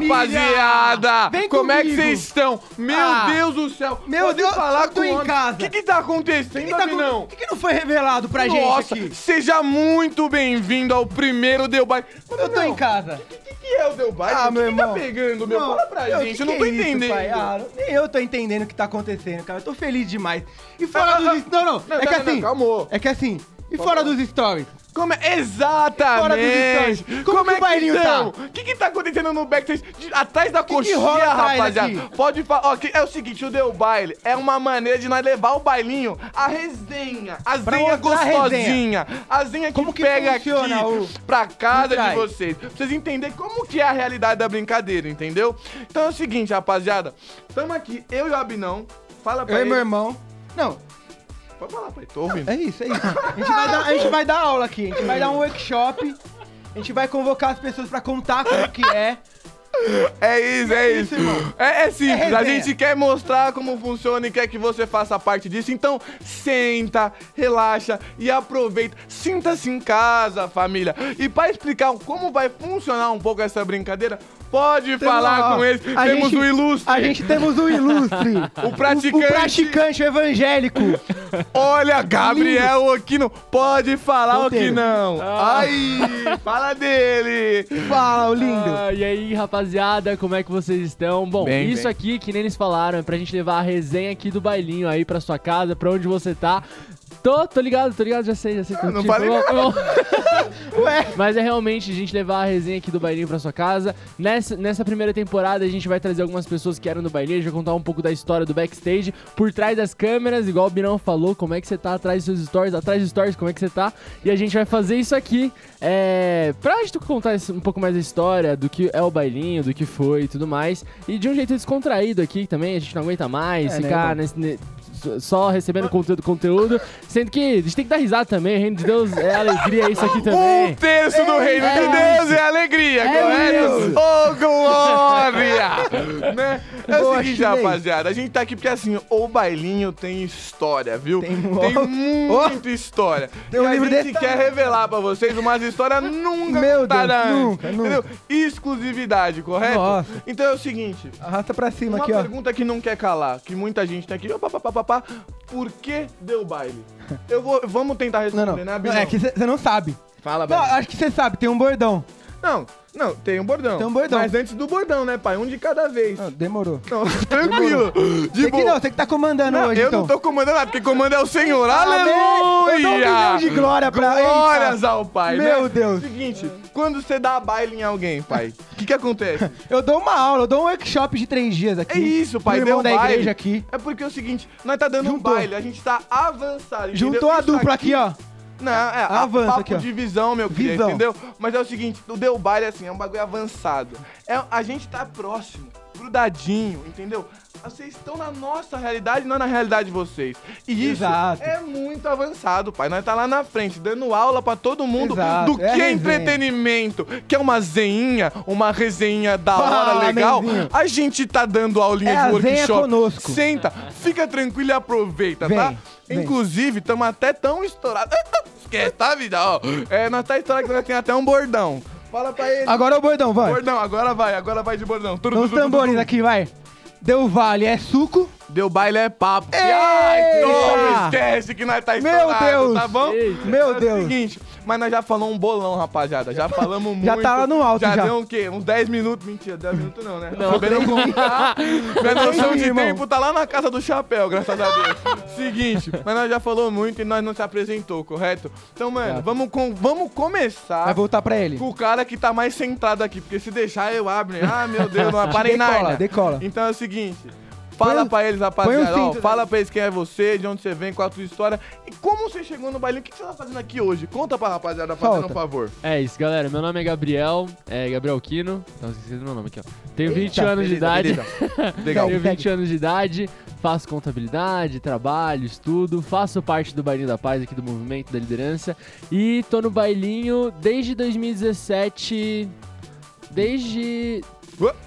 rapaziada! Vem Como é que comigo. vocês estão? Meu Ah, Deus do céu! meu Pode Deus, falar eu tô com em casa. O que que tá acontecendo, O que, tá, não? o que, que não foi revelado pra Nossa, gente aqui? seja muito bem-vindo ao primeiro Deu Baile. Eu tô em casa. O que, que é o Deu Baile? Ah, que meu que irmão. tá pegando, meu? Não, Fala pra meu, gente, que eu não que tô é isso, entendendo. pai? Ah, nem eu tô entendendo o que tá acontecendo, cara. Eu tô feliz demais. E fora Ah, ah, is- Não, não, não, é que não, não, assim... calmou. É que assim... E Pode fora dos stories? Como é? Exatamente! Fora dos stories. Como que o bailinho estão? tá? O que que tá acontecendo no backstage? De- atrás da que coxinha, rola atrás rapaziada. aqui? Pode falar. Ó, que é o seguinte, o Deu Baile é uma maneira de nós levar o bailinho, a resenha, a zinha gostosinha, a zinha que Como que pega funciona aqui o- pra casa de vocês. Pra vocês entenderem como que é a realidade da brincadeira, entendeu? Então é o seguinte, rapaziada. Tamo aqui, eu e o Abinão. Fala pra Eu e ele. meu irmão. Não, Pode falar ele, tô ouvindo. é isso, é isso. A gente, vai dar, a gente vai dar aula aqui. A gente vai dar um workshop. A gente vai convocar as pessoas pra contar como que é. É isso, é isso, isso. irmão. É, é simples, É a gente quer mostrar como funciona e quer que você faça parte disso. Então, senta, relaxa e aproveita. Sinta-se em casa, família. E pra explicar como vai funcionar um pouco essa brincadeira, pode falar ó, com eles. a Temos gente- o ilustre. A gente temos o ilustre. O praticante. O, praticante, o evangélico. Olha, Gabriel Aquino, pode falar o que não. Ah. Ai, fala dele. Fala, o lindo. Ah, e aí, rapaziada, como é que vocês estão? Bom, Bem, isso bem. aqui, que nem eles falaram, é pra gente levar a resenha aqui do bailinho aí pra sua casa, pra onde você tá. Tô, tô ligado, tô ligado, já sei, já sei. Ah, não falei Ué. Mas é realmente a gente levar a resenha aqui do bailinho pra sua casa. Nessa, nessa primeira temporada a gente vai trazer algumas pessoas que eram do bailinho, a gente vai contar um pouco da história do backstage, por trás das câmeras, igual o Binão falou, como é que você tá atrás dos seus stories, atrás dos stories, como é que você tá. E a gente vai fazer isso aqui é, pra gente contar um pouco mais da história, do que é o bailinho, do que foi e tudo mais. E de um jeito descontraído aqui também, a gente não aguenta mais É, né, ficar irmão? nesse, ne- só recebendo conteúdo, conteúdo, sendo que a gente tem que dar risada também, o reino de Deus é alegria isso aqui também. Um terço do reino de é Deus é alegria, É correto? isso. Ô, glória! né? É o seguinte, chinês. rapaziada, a gente tá aqui porque assim, o bailinho tem história, viu? Tem- Tem ó. muita história. Tem um e a livro gente quer revelar pra vocês umas histórias nunca Meu contadas Deus, antes, nunca, Entendeu? nunca. Exclusividade, correto? Nossa. Então é o seguinte, Arrasta pra cima uma aqui, ó. pergunta que não quer calar, que muita gente tem aqui, ó, pá, pá, pá, pá, pá, por que deu baile? Eu vou, vamos tentar Não, responder, não. né, não Abinão? é que você não sabe. Fala, Não, Abinão. acho que você sabe, tem um bordão. Não, não, tem um bordão. Tem um bordão. Mas antes do bordão, né, pai? Um de cada vez. Não, demorou. Não, tranquilo. De Você que não, você que tá comandando Não, hoje, eu então. não tô comandando nada, porque comanda é o Senhor. Aleluia! Eu dou um de glória pra- Glórias Eita. ao Pai, Meu né? Deus. Seguinte, quando você dá baile em alguém, pai, o que que acontece? Eu dou uma aula, eu dou um workshop de três dias aqui. É isso, pai, deu da baile. igreja aqui. É porque é o seguinte, nós tá dando Juntou. um baile, a gente tá avançado, entendeu? Juntou a Isso dupla aqui, ó. Não, é Avança papo aqui, ó. de visão, meu querido, Visão. entendeu? Mas é o seguinte, o Deu Baile, assim, é um bagulho avançado. É, a gente tá próximo, grudadinho, entendeu? Vocês estão na nossa realidade, não na realidade de vocês. E isso Exato. é muito avançado, pai. Nós tá lá na frente, dando aula pra todo mundo Exato, do é que é resenha. entretenimento, que é uma zeinha, uma resenha da hora, Fala, legal. A gente tá dando aulinha É de a zenha workshop. conosco. Senta, fica tranquilo e aproveita, tá? vem. Inclusive, estamos até tão estourados. Esquece, tá, vida? Ó, é, nós tá estourado que nós temos até um bordão. Fala pra ele. Agora é o bordão, vai. Bordão, agora vai, agora vai de bordão. Tudo, uns tambores aqui, vai. Deu vale, é suco. Deu baile é papo. Eita! Ai, não, esquece que nós tá Meu estourado, Deus! tá bom? Eita. Meu É o Deus. seguinte, mas nós já falamos um bolão, rapaziada. Já falamos muito. Já tá lá no alto, já. deu o quê? Uns 10 minutos. Mentira, 10 minutos não, né? Não. Sabendo contar. Minha noção de irmão. tempo tá lá na casa do chapéu, graças a Deus. Seguinte, mas nós já falou muito e nós não se apresentou, correto? Então, mano, Já. vamos, com, vamos começar Vai voltar pra ele. com o cara que tá mais centrado aqui, porque se deixar eu abro? Ah, meu Deus, não para em Decola, nada. decola. Então é o seguinte, fala Põe pra eles, rapaziada, ó, fala pra eles quem é você, de onde você vem, qual a tua história e como você chegou no bailinho, o que você tá fazendo aqui hoje? Conta pra rapaziada, fazendo um favor. É isso, galera. Meu nome é Gabriel, é Gabriel Quino. Não esqueci do meu nome aqui, ó. Tenho 20 Eita, anos de beleza, idade. beleza. Legal. Tenho Segue, 20 anos de idade, faço contabilidade, trabalho, estudo, faço parte do Bailinho da Paz aqui do movimento da liderança e tô no bailinho desde 2017. Desde.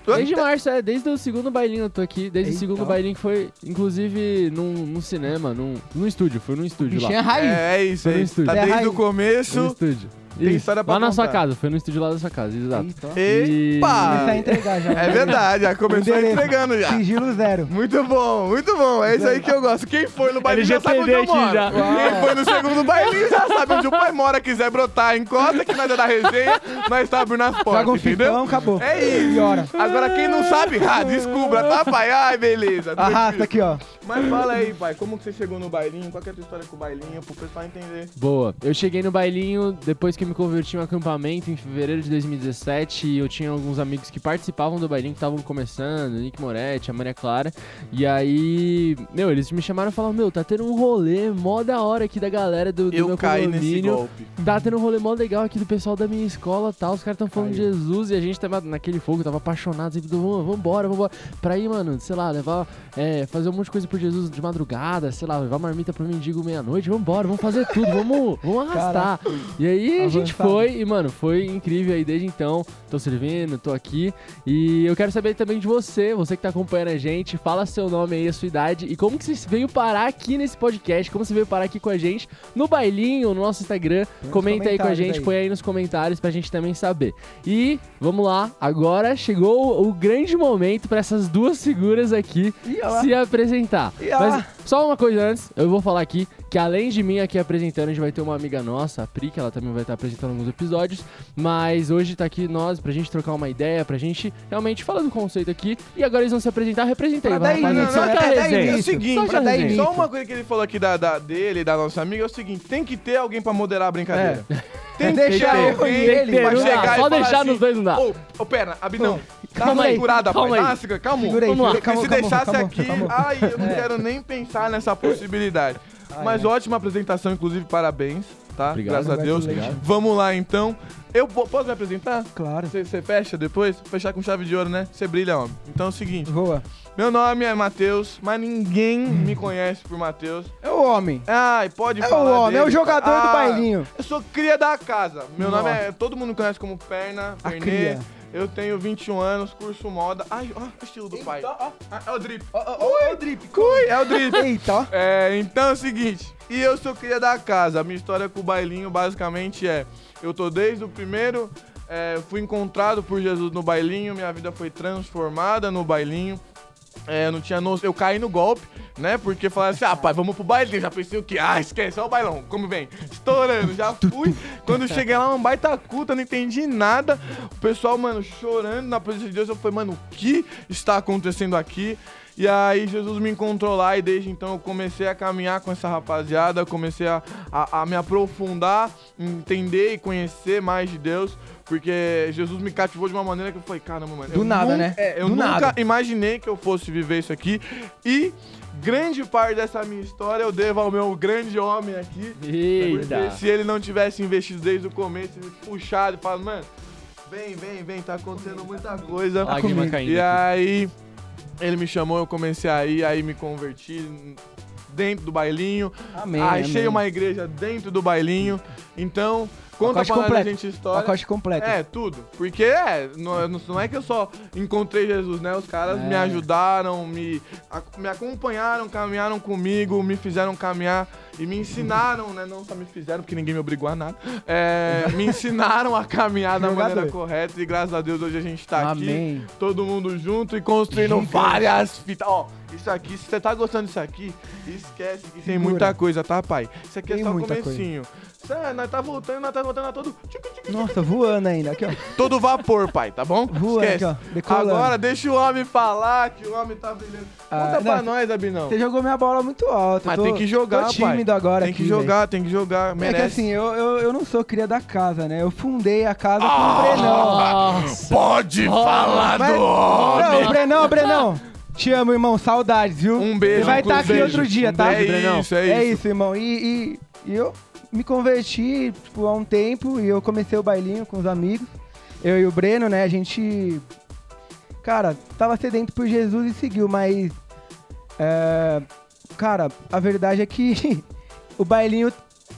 Desde março, é, desde o segundo bailinho eu tô aqui. Desde Eita. o segundo bailinho que foi, inclusive, num, num cinema, num, num estúdio, foi num estúdio lá. Bichinha raiz. É, é isso, Foi é no isso. estúdio. Tá É, desde raiz. o No começo. estúdio. Tem Isso, história pra Lá na contar. sua casa, foi no estúdio lá da sua casa, exato. Eita. Epa! Começar a entregar já. É verdade, já começou Endereço. entregando já. Sigilo zero. Muito bom, muito bom. É isso aí que eu gosto. Quem foi no bailinho já sabe onde eu LGPD aqui moro. já. Quem foi no segundo bailinho já sabe onde o pai mora. Quiser brotar, encosta que nós é da resenha, nós tá abrindo as Joga portas, um entendeu? fifão, acabou. É isso. E hora. Agora quem não sabe, ah, descubra, tá, pai? Ai, beleza. Arrasta aqui, ó. Mas fala aí, pai, como que você chegou no bailinho? Qual que é a tua história com o bailinho, pro pessoal entender? Boa. Eu cheguei no bailinho depois que eu me converti em um acampamento em fevereiro de 2017 e eu tinha alguns amigos que participavam do bailinho que estavam começando, Nick Moretti, a Maria Clara. E aí, meu, eles me chamaram e falaram: Meu, tá tendo um rolê mó da hora aqui da galera do, do Eu meu caí nesse golpe. Tá tendo um rolê mó legal aqui do pessoal da minha escola tal. Os caras tão falando de Jesus e a gente tava naquele fogo, tava apaixonado. Sempre, vambora, vambora. Pra ir, mano, sei lá, levar, é, fazer um monte de coisa por Jesus de madrugada, sei lá, levar marmita pro mendigo meia-noite. Vambora, vamos fazer tudo, vamos, vamos arrastar. E aí a gente Avançado. foi e, mano, foi incrível aí desde então. Tô servindo, tô aqui. E eu quero saber também de você, você que tá acompanhando a gente. Fala seu nome aí, a sua idade e como que você veio parar aqui nesse podcast, como você veio parar aqui com a gente no bailinho, no nosso Instagram. Comenta aí com a gente, aí. põe aí nos comentários pra gente também saber. E vamos lá, agora chegou o, grande momento pra essas duas figuras aqui Ih, se apresentar. Mas só uma coisa antes, eu vou falar aqui que além de mim aqui apresentando, a gente vai ter uma amiga nossa, a Pri, que ela também vai estar apresentando alguns episódios. Mas hoje tá aqui nós pra gente trocar uma ideia, pra gente realmente falar do conceito aqui. E agora eles vão se apresentar, representei. Pra vai, dar rapaziada. início, Só dar resenha. É o seguinte, Só dar início. Só uma coisa que ele falou aqui da, da- dele, da nossa amiga, é o seguinte: tem que ter alguém pra moderar a brincadeira. Tem que Deixar alguém ele, pra não dá, chegar e só deixar assim, nos dois não dá. Ô, ô, pera, Abinão, Calma aí, segurada, calma pai. aí. Segura- Calma. Segura aí, Vamos lá. calma, se calma, deixasse calma, aqui, calma. ai, eu não quero nem pensar nessa possibilidade. Mas ótima apresentação, inclusive, parabéns, tá? Obrigado. Graças a Deus. Congratulations. Vamos lá, então. Eu po- posso me apresentar? Claro. Você fecha depois? Fechar com chave de ouro, né? Você brilha, homem. Então é o seguinte. Voa. Meu nome é Matheus, mas ninguém me conhece por Matheus. É o homem. Ai, pode É o falar homem, é o dele, jogador do Ah, bailinho. Eu sou cria da casa. Meu Nossa. nome é. Todo mundo conhece como Perna, A Pernê. cria. Eu tenho 21 anos, curso moda. Ai, ó, o estilo do pai. Eita, ó. Ah, É o drip. Ó, ó, ó, o drip. Ui, é o drip. Eita. É, então é o seguinte, e eu sou cria da casa. A minha história com o bailinho basicamente é: eu tô desde o primeiro, é, fui encontrado por Jesus no bailinho, minha vida foi transformada no bailinho. É, não tinha noção, eu caí no golpe, né? Porque falaram assim: ah, pai, vamos pro bailinho. Já pensei o quê? Ah, esquece, olha o bailão, como vem? Estourando, já fui. Quando cheguei lá, um baita culta, não entendi nada. O pessoal, mano, chorando na presença de Deus. Eu falei, mano, o que está acontecendo aqui? E aí Jesus me encontrou lá e desde então eu comecei a caminhar com essa rapaziada, comecei a, a, a me aprofundar, entender e conhecer mais de Deus, porque Jesus me cativou de uma maneira que eu falei, caramba, mano. Do nada, nun- né? É, eu Do nunca nada. imaginei que eu fosse viver isso aqui e grande parte dessa minha história eu devo ao meu grande homem aqui. Eita. Se ele não tivesse investido desde o começo, ele puxado e falado, mano, vem, vem, vem, tá acontecendo muita coisa. Lágrima caindo. E aí ele me chamou, eu comecei a ir, aí me converti dentro do bailinho. Amém. achei amém. uma igreja dentro do bailinho. Então, conta pra completo. gente a história. Pacote completo. É, tudo. Porque é, não, não é que eu só encontrei Jesus, né? Os caras É. me ajudaram, me, a- me acompanharam, caminharam comigo, me fizeram caminhar e me ensinaram, né? Não só me fizeram, porque ninguém me obrigou a nada. É, me ensinaram a caminhar da maneira correta e graças a Deus hoje a gente tá aqui Amém. todo mundo junto e construindo várias fitas. Ó, isso aqui, se você tá gostando disso aqui, esquece que tem muita coisa, tá, pai? Isso aqui Tem é só o comecinho. Cê, nós tá voltando, nós tá voltando a todo, Nossa, voando ainda. Aqui, ó. todo vapor, pai, tá bom? Voando Esquece. aqui, ó. Decolando. Agora deixa o homem falar, que o homem tá brilhando. Ah, Conta pra não, nós, Abinão. Você jogou minha bola muito alta. Mas tô- tem que jogar, tô pai. tímido agora Tem que aqui, jogar, tem que jogar, É que merece. assim, eu, eu, eu não sou cria da casa, né? Eu fundei a casa com Ah! o Brenão. Nossa. Pode falar Mas- Não, Brenão, Brenão. Te amo, irmão. Saudades, viu? Um beijo, Você vai estar aqui beijo. outro dia, tá? beijo, Brenão. isso, é, É isso. isso, irmão. E, e- e eu me converti, tipo, há um tempo e eu comecei o bailinho com os amigos. Eu e o Breno, né? A gente. Cara, tava sedento por Jesus e seguiu, mas. é, cara, a verdade é que o bailinho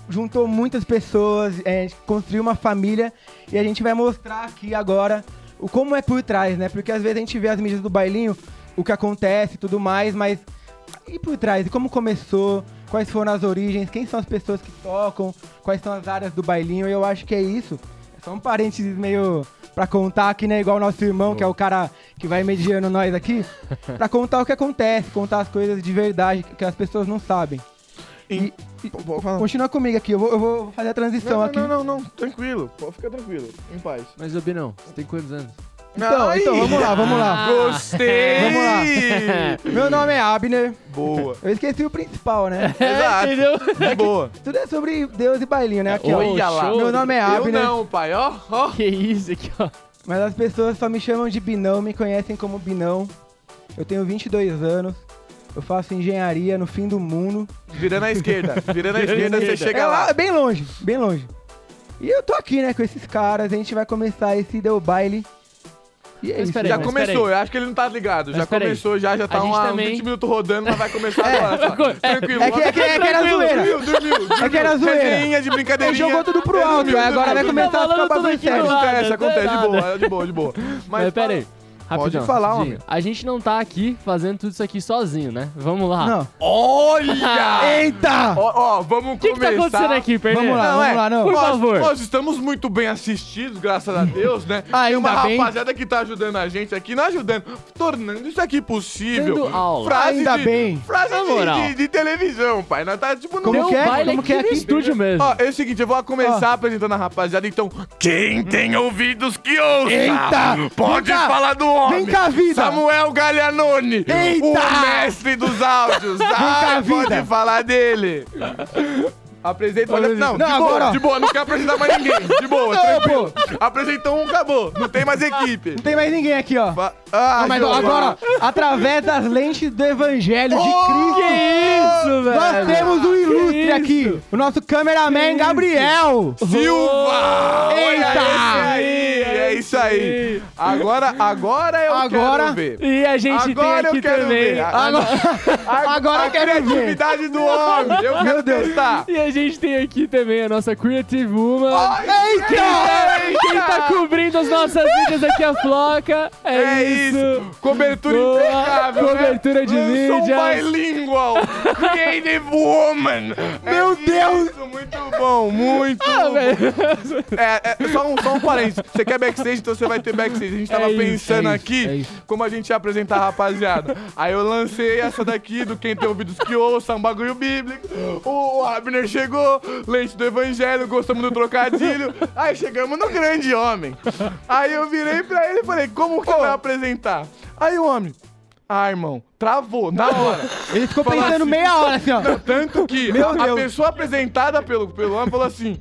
juntou muitas pessoas, é, construiu uma família e a gente vai mostrar aqui agora o como é por trás, né? Porque às vezes a gente vê as mídias do bailinho, o que acontece e tudo mais, mas e por trás? E como começou? Quais foram as origens, quem são as pessoas que tocam, quais são as áreas do bailinho. E eu acho que é isso. É só um parênteses meio pra contar aqui, né? Igual o nosso irmão, que é o cara que vai mediando nós aqui. pra contar o que acontece, contar as coisas de verdade que as pessoas não sabem. E- E-. Continua comigo aqui, eu vou, eu vou fazer a transição Não, aqui. não, não, não, tranquilo. Pô, fica tranquilo, em paz. Mas, ô Binão, você tem quantos anos? Então, Ai, então, vamos lá, vamos lá. Gostei! Vamos lá. Meu nome é Abner. Boa. Eu esqueci o principal, né? Exato. entendeu? De boa. Tudo é sobre Deus e bailinho, né? Aqui, ó. Olha lá. show. Meu nome é Eu Abner. não, pai, ó, ó. Que isso aqui, ó. Mas as pessoas só me chamam de Binão, me conhecem como Binão. Eu tenho 22 anos. Eu faço engenharia no fim do mundo. Virando à esquerda. Virando à Virando à esquerda, você esquerda. chega é lá. lá, bem longe, bem longe. E eu tô aqui, né, com esses caras. A gente vai começar esse Deu Baile. E é isso. peraí, Já começou, eu acho que ele não tá ligado. Mas já começou, já, já tá uma, também- uns 20 minutos rodando, mas vai começar agora. só. Tranquilo. É que, é que, é que era zoeira. Dormiu, dormiu, dormiu. É que era zoeira. Resenha de Ele brincadeirinha. jogou tudo pro alto, aí agora vai começar a Tá ficar falando tudo bagulho aqui do sério. lado. Acontece, acontece, de boa, de boa, de boa. Mas, Mas pera aí. Pode Rapidão, falar, Dinho, homem. A gente não tá aqui fazendo tudo isso aqui sozinho, né? Vamos lá. Não. Olha! Eita! Ó, ó, vamos O que, que tá começar. acontecendo aqui, Pernê? Vamos lá, Não, vamos é, lá, não. Por nós, favor. Nós estamos muito bem assistidos, graças a Deus, né? Ah, Tem uma ainda bem. rapaziada que tá ajudando a gente aqui, não ajudando, tornando isso aqui possível. Dando aula. Frase Ainda de, bem. Frase Na de, moral. de- de televisão, pai. Nós tá tipo no Como Deu que é? baile Como aqui que é no aqui? estúdio mesmo. Ó, é o seguinte, eu vou começar apresentando a rapaziada, então. Quem tem ouvidos que ouça! Eita! Pode falar do Vem cá, vida! Samuel Galhanoni! Eita! O mestre dos áudios! cá, ah, pode vida! falar dele! Apresenta. Olha, não, Não, de boa, agora, de boa, não quero apresentar mais ninguém. De boa, Não, tranquilo. Apresentou um, acabou. Não tem mais equipe. Não tem mais ninguém aqui, ó. Fa- Ah, Não, mas agora, através das lentes do Evangelho de Oh, Cristo, Que isso, velho? nós temos um ilustre Que aqui, isso? o nosso cameraman Gabriel. Silva! Eita! aí! É isso aí. Agora, agora eu Agora- quero ver. E a gente Agora tem aqui eu quero também. ver. Agora, A, agora a eu quero ver. criatividade do homem. Eu quero testar. E a gente tem aqui também a nossa Creative Woman. Eita! Quem tá cobrindo as nossas vidas aqui a Floca. É, É isso. Cobertura Boa. impecável. né? Cobertura de Lançou mídias. um bilingual. Creative Woman. Meu É Deus. isso, muito bom. Muito Ah, bom. É, é, só, um, só um parênteses. Você quer backstage, então você vai ter backstage. A gente tava É pensando é isso, aqui é como a gente ia apresentar a rapaziada. Aí eu lancei essa daqui do Quem Tem Ouvidos Que Ouça, um bagulho bíblico. O Abner chegou, lente do evangelho, gostamos do trocadilho. Aí chegamos no grande homem. Aí eu virei pra ele e falei, como que vai apresentar? Aí o homem, ah, irmão, travou, na hora. Ele ficou Fala pensando assim. meia hora assim, ó. Tanto que Meu a, a pessoa apresentada pelo, pelo homem falou assim: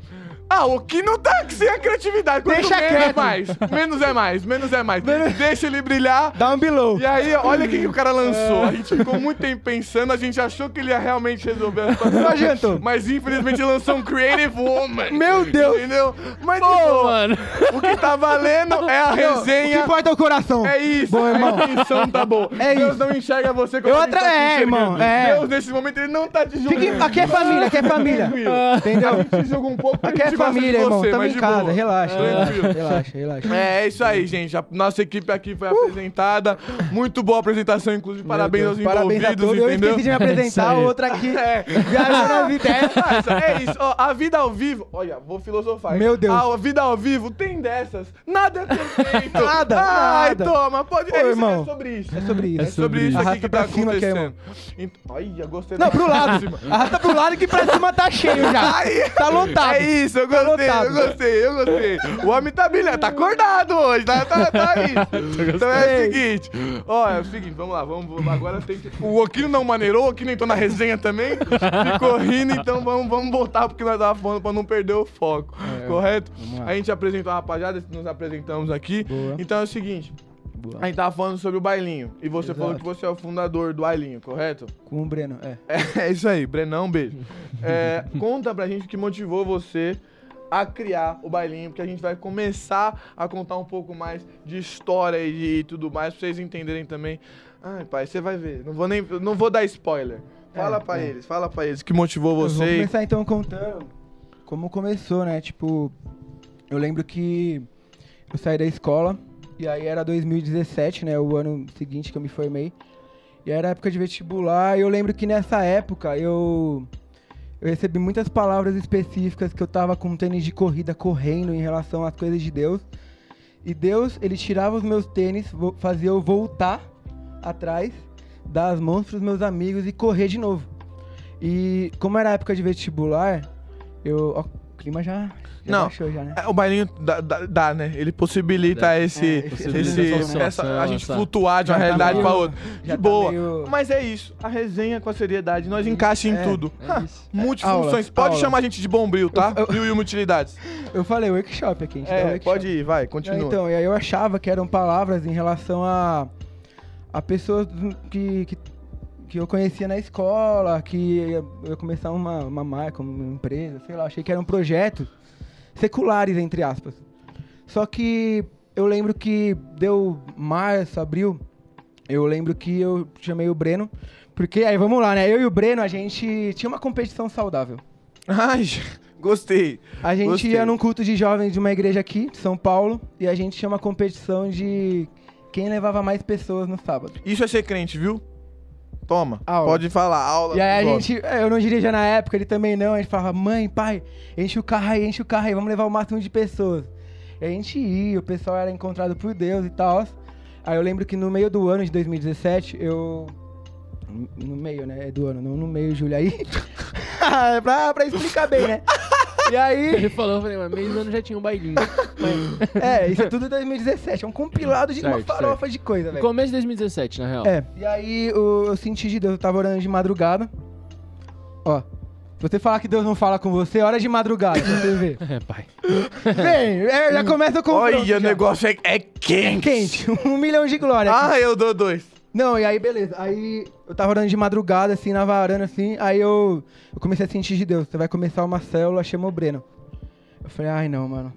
Ah, o que não tá sem a criatividade. Quanto Deixa menos é quieto. mais. Menos é mais, menos é mais. Deixa ele brilhar. Dá um below. E aí, olha o que, que o cara lançou. A gente ficou muito tempo pensando, a gente achou que ele ia realmente resolver a situação. Não adiantou. Mas infelizmente ele lançou um Creative Woman. Meu Deus. Entendeu? Mas Pô, boa, mano. o que tá valendo é a O que resenha. importa é o coração. É isso, Bom, irmão. a intenção tá boa. É Deus isso. não enxerga você como Eu gente atra- tá é, irmão, é. Deus, nesse momento, ele não tá te julgando. Fique- aqui é família, aqui é família. Entendeu? A gente julga um pouco Aqui é família, irmão. você, Tamo mas em de casa. boa. Relaxa, Tranquilo. relaxa, relaxa. É, é isso aí, gente. A nossa equipe aqui foi apresentada. Muito boa apresentação, inclusive. Parabéns aos Parabéns a envolvidos, todos. Eu entendeu? esqueci de me É apresentar, aí. outra aqui. É. Viajou na vida. é. É isso, ó, a vida ao vivo. Olha, vou filosofar. Meu Deus. A vida ao vivo tem dessas. Nada é perfeito. Nada, Ai, nada. toma, pode. Pô, é, isso, irmão. é sobre isso. É sobre isso. É sobre isso aqui que tá é, acontecendo. Olha, gostei Não, pro lado. Arrasta pro lado que pra cima tá cheio já. Tá lotado. É isso, eu gostei, lotado. eu gostei, eu gostei. O homem tá brilhando, tá acordado hoje, tá, tá, tá aí. Então é o seguinte, ó, é o seguinte, vamos lá, vamos, agora tem que... O Okino não maneirou, o Okino entrou na resenha também, ficou rindo, então vamos, vamos voltar porque nós tava falando pra não perder o foco, correto? É, lá. A gente apresentou a rapaziada, nos apresentamos aqui, Boa. então é o seguinte... Boa. A gente tava falando sobre o bailinho. E você Exato. falou que você é o fundador do bailinho, correto? Com o Breno, é. É, é isso aí, Brenão, beijo. É, conta pra gente o que motivou você a criar o bailinho, porque a gente vai começar a contar um pouco mais de história e de tudo mais, pra vocês entenderem também. Ai, pai, você vai ver. Não vou nem. Não vou dar spoiler. Fala É, pra é. eles, fala pra eles o que motivou Eu vou você. começar então contando como começou, né? Tipo, eu lembro que eu saí da escola e aí era 2017, né? O ano seguinte que eu me formei. E era época de vestibular e eu lembro que nessa época eu eu recebi muitas palavras específicas que eu tava com um tênis de corrida correndo em relação às coisas de Deus. E Deus, ele tirava os meus tênis, fazia eu voltar atrás, dar as mãos pros meus amigos e correr de novo. E como era época de vestibular, eu. Ó, o clima já, Não. baixou já, né? É, O bailinho dá, dá- dá, né? Ele possibilita esse, É, esse, possibilita essa- essa- a gente essa- flutuar de uma Já tá realidade meio- pra outra. De tá boa. meio- Mas é isso. A resenha com a seriedade. Nós encaixa em É, tudo. é Ha. Multifunções. Pode chamar a gente de bombril, tá? Eu- eu- e utilidades. Eu falei workshop aqui, a gente dá É, workshop. pode ir, vai, continua. então, e aí eu achava que eram palavras em relação a, a pessoas que, que, que eu conhecia na escola, que eu ia começar uma, uma marca, uma empresa, sei lá. Achei que eram projetos seculares, entre aspas. Só que eu lembro que deu março, abril, eu lembro que eu chamei o Breno, porque aí vamos lá, né? Eu e o Breno, a gente tinha uma competição saudável. Ai, gostei. A gente Gostei. ia num culto de jovens de uma igreja aqui, de São Paulo, e a gente tinha uma competição de quem levava mais pessoas no sábado. Isso é ser crente, viu? Toma. Aula. Pode falar, aula. E aí a gente, é, eu não dirigia na época, ele também não, a gente falava, mãe, pai, enche o carro aí, enche o carro aí, vamos levar o máximo de pessoas. E a gente ia, o pessoal era encontrado por Deus e tal. Aí eu lembro que no meio do ano de 2017, eu. No meio, né? Do ano, não no meio, Júlia aí. pra, pra explicar bem, né? E aí. Ele falou, eu falei, mas meio do ano já tinha um bailinho. É, isso é tudo 2017. É um compilado de uma Certo, farofa de coisa, velho. começo de 2017, na real. É. E aí eu, eu senti de Deus, eu tava orando de madrugada. Ó. Se você falar que Deus não fala com você, hora de madrugada, pra você ver. É, pai. Vem, é, já começa com Olha, o negócio é, é quente. quente. Um milhão de glória. Ah, eu dou dois. Não, e aí beleza. Aí eu tava orando de madrugada, assim, na varanda, assim. Aí eu, eu comecei a sentir de Deus. Você vai começar uma célula, chama o Breno. Eu falei, ai não, mano.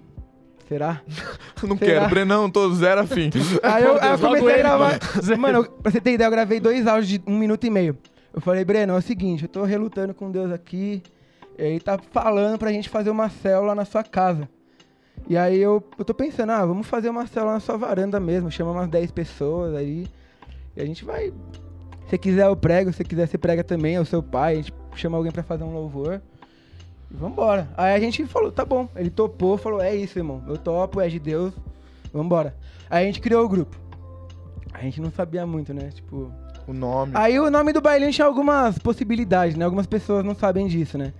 Será? Não Será? quero, Brenão, tô zero afim. Aí eu, aí eu comecei a ele, gravar. Mano, eu- pra você ter ideia, eu gravei dois áudios de um minuto e meio. Eu falei, Breno, é o seguinte, eu tô relutando com Deus aqui. E aí tá falando pra gente fazer uma célula na sua casa. E aí eu, eu tô pensando, ah, vamos fazer uma célula na sua varanda mesmo. Chama umas 10 pessoas aí. E a gente vai. Se você quiser eu prego, se você quiser você prega também, é o seu pai. A gente chama alguém pra fazer um louvor. E vambora. Aí a gente falou, tá bom. Ele topou, falou, é isso, irmão. Eu topo, é de Deus. Vambora. Aí a gente criou o grupo. A gente não sabia muito, né? Tipo. O nome. Aí o nome do bailinho tinha algumas possibilidades, né? Algumas pessoas não sabem disso, né?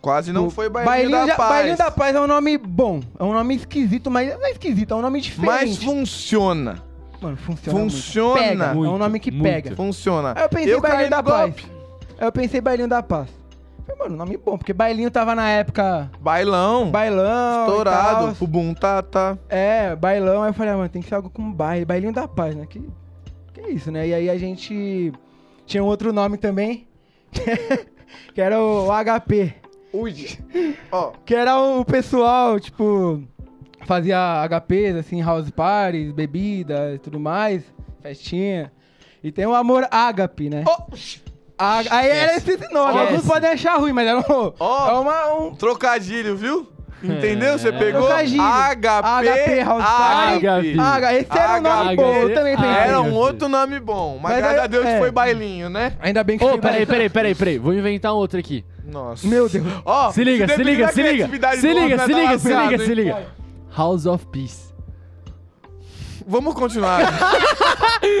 Quase não O foi Bailinho, da já- Paz. Bailinho da Paz é um nome bom. É um nome esquisito, mas não é esquisito, é um nome diferente. Mas funciona. Mano, funciona. Funciona. Muito. Pega. é Muito, um nome que muito. pega. Funciona. Aí eu pensei eu Bailinho da Paz. Aí eu pensei Bailinho da Paz. Falei, mano, nome bom, porque Bailinho tava na época Bailão. bailão. Estourado. tal. Pubum, tá, tá. É, bailão. Aí eu falei, ah, mano, tem que ser algo com baile. Bailinho da Paz, né? Que, que é isso, né? E aí a gente tinha um outro nome também, que era o HP. Ui. Ó. Que era o pessoal, tipo, fazia HPs, assim, house parties, bebida e tudo mais, festinha. E tem o amor ágape, né? Ó. A- aí era esse nome. Esquece. Alguns podem achar ruim, mas era um, Ó. é uma, um Trocadilho, viu? Entendeu? Você É. pegou Trocadilho. HP, HP, House Party. HP. Aga. Esse era um nome bom, eu também pensei. Era um outro nome bom, mas, Mas graças a Deus é. foi bailinho, né? Ainda bem que Ô, foi peraí, peraí, peraí, peraí. Vou inventar outro aqui. Nossa. Meu Deus. Ó, Se liga, se liga, se liga. criatividade Se liga, se tá liga, se liga, se liga. House of Peace. Vamos continuar.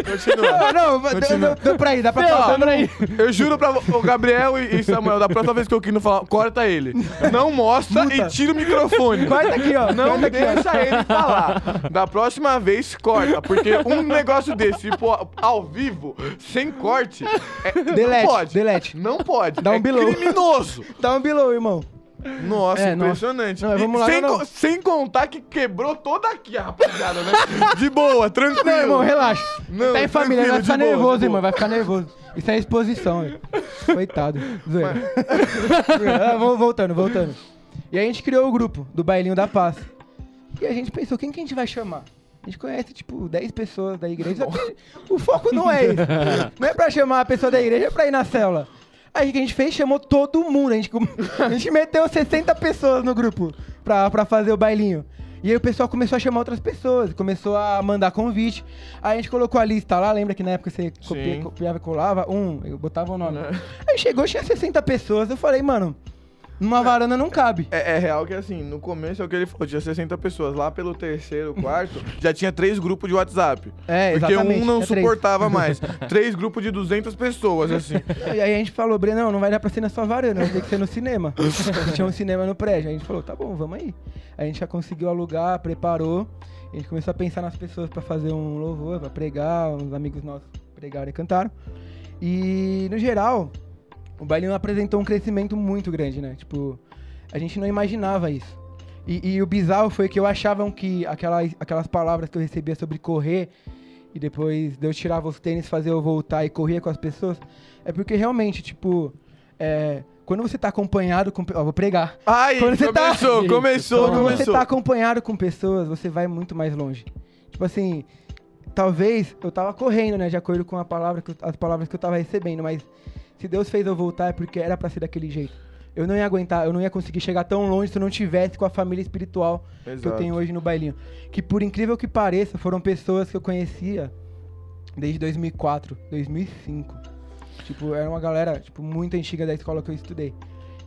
Continua. Não, não, deu, Continua. deu, deu pra ir, dá pra falar. deu pra ir. Eu juro pra o Gabriel e e Samuel, da próxima vez que eu Kino falar, corta ele. Não mostra Muta. e tira o microfone. Corta aqui, ó. Não corta aqui, ó. deixa ele falar. Da próxima vez, corta. Porque um negócio desse, tipo, ao vivo, sem corte, é, Delete, não pode. delete. Não pode. Dá um é below. criminoso. Dá um below, irmão. Nossa, É, nossa. impressionante. Não, vamos lá, sem, não, co- sem contar que quebrou toda aqui a rapaziada, né? De boa, tranquilo. Não, irmão, relaxa. Não, tá em família, vai ficar boa, nervoso, irmão. Vai ficar nervoso. Isso é exposição, velho. Coitado. Zoeira. Ah, vamos- voltando, voltando. E a gente criou o grupo do Bailinho da Paz. E a gente pensou, quem que a gente vai chamar? A gente conhece, tipo, 10 pessoas da igreja. o foco não é isso. Não é pra chamar a pessoa da igreja, é pra ir na célula. Aí o que a gente fez? Chamou todo mundo. A gente, a gente meteu 60 pessoas no grupo pra, pra fazer o bailinho. E aí o pessoal começou a chamar outras pessoas, começou a mandar convite. Aí a gente colocou a lista lá, lembra que na época você copia- copiava e colava? Um, eu botava o nome. Né? Aí chegou, tinha 60 pessoas, eu falei, mano, numa varanda não cabe. É, é real que assim, no começo é o que ele falou, tinha 60 pessoas. Lá pelo terceiro, quarto, já tinha três grupos de WhatsApp. É, Porque exatamente. um não tinha três. suportava mais. três grupos de 200 pessoas, assim. E aí a gente falou, Brenão, não vai dar pra ser na sua varanda, vai ter que ser no cinema. Tinha um cinema no prédio. A gente falou, tá bom, vamos aí. Aí a gente já conseguiu alugar, preparou. A gente começou a pensar nas pessoas pra fazer um louvor, pra pregar, uns amigos nossos pregaram e cantaram. E no geral, o bailinho apresentou um crescimento muito grande, né? Tipo, a gente não imaginava isso. E, e o bizarro foi que eu achava que aquelas, aquelas palavras que eu recebia sobre correr e depois Deus tirava os tênis, fazia eu voltar e corria com as pessoas, é porque realmente, tipo, é, quando você tá acompanhado com. Ó, vou pregar. Ai, Quando você tá- começou, Eita, começou, Quando começou. você tá acompanhado com pessoas, você vai muito mais longe. Tipo assim, talvez eu tava correndo, né, de acordo com a palavra que as palavras que eu tava recebendo, mas se Deus fez eu voltar é porque era pra ser daquele jeito. Eu não ia aguentar, eu não ia conseguir chegar tão longe se eu não tivesse com a família espiritual que eu Exato. tenho hoje no bailinho. Que por incrível que pareça, foram pessoas que eu conhecia desde 2004, 2005. Tipo, era uma galera, tipo, muito antiga da escola que eu estudei.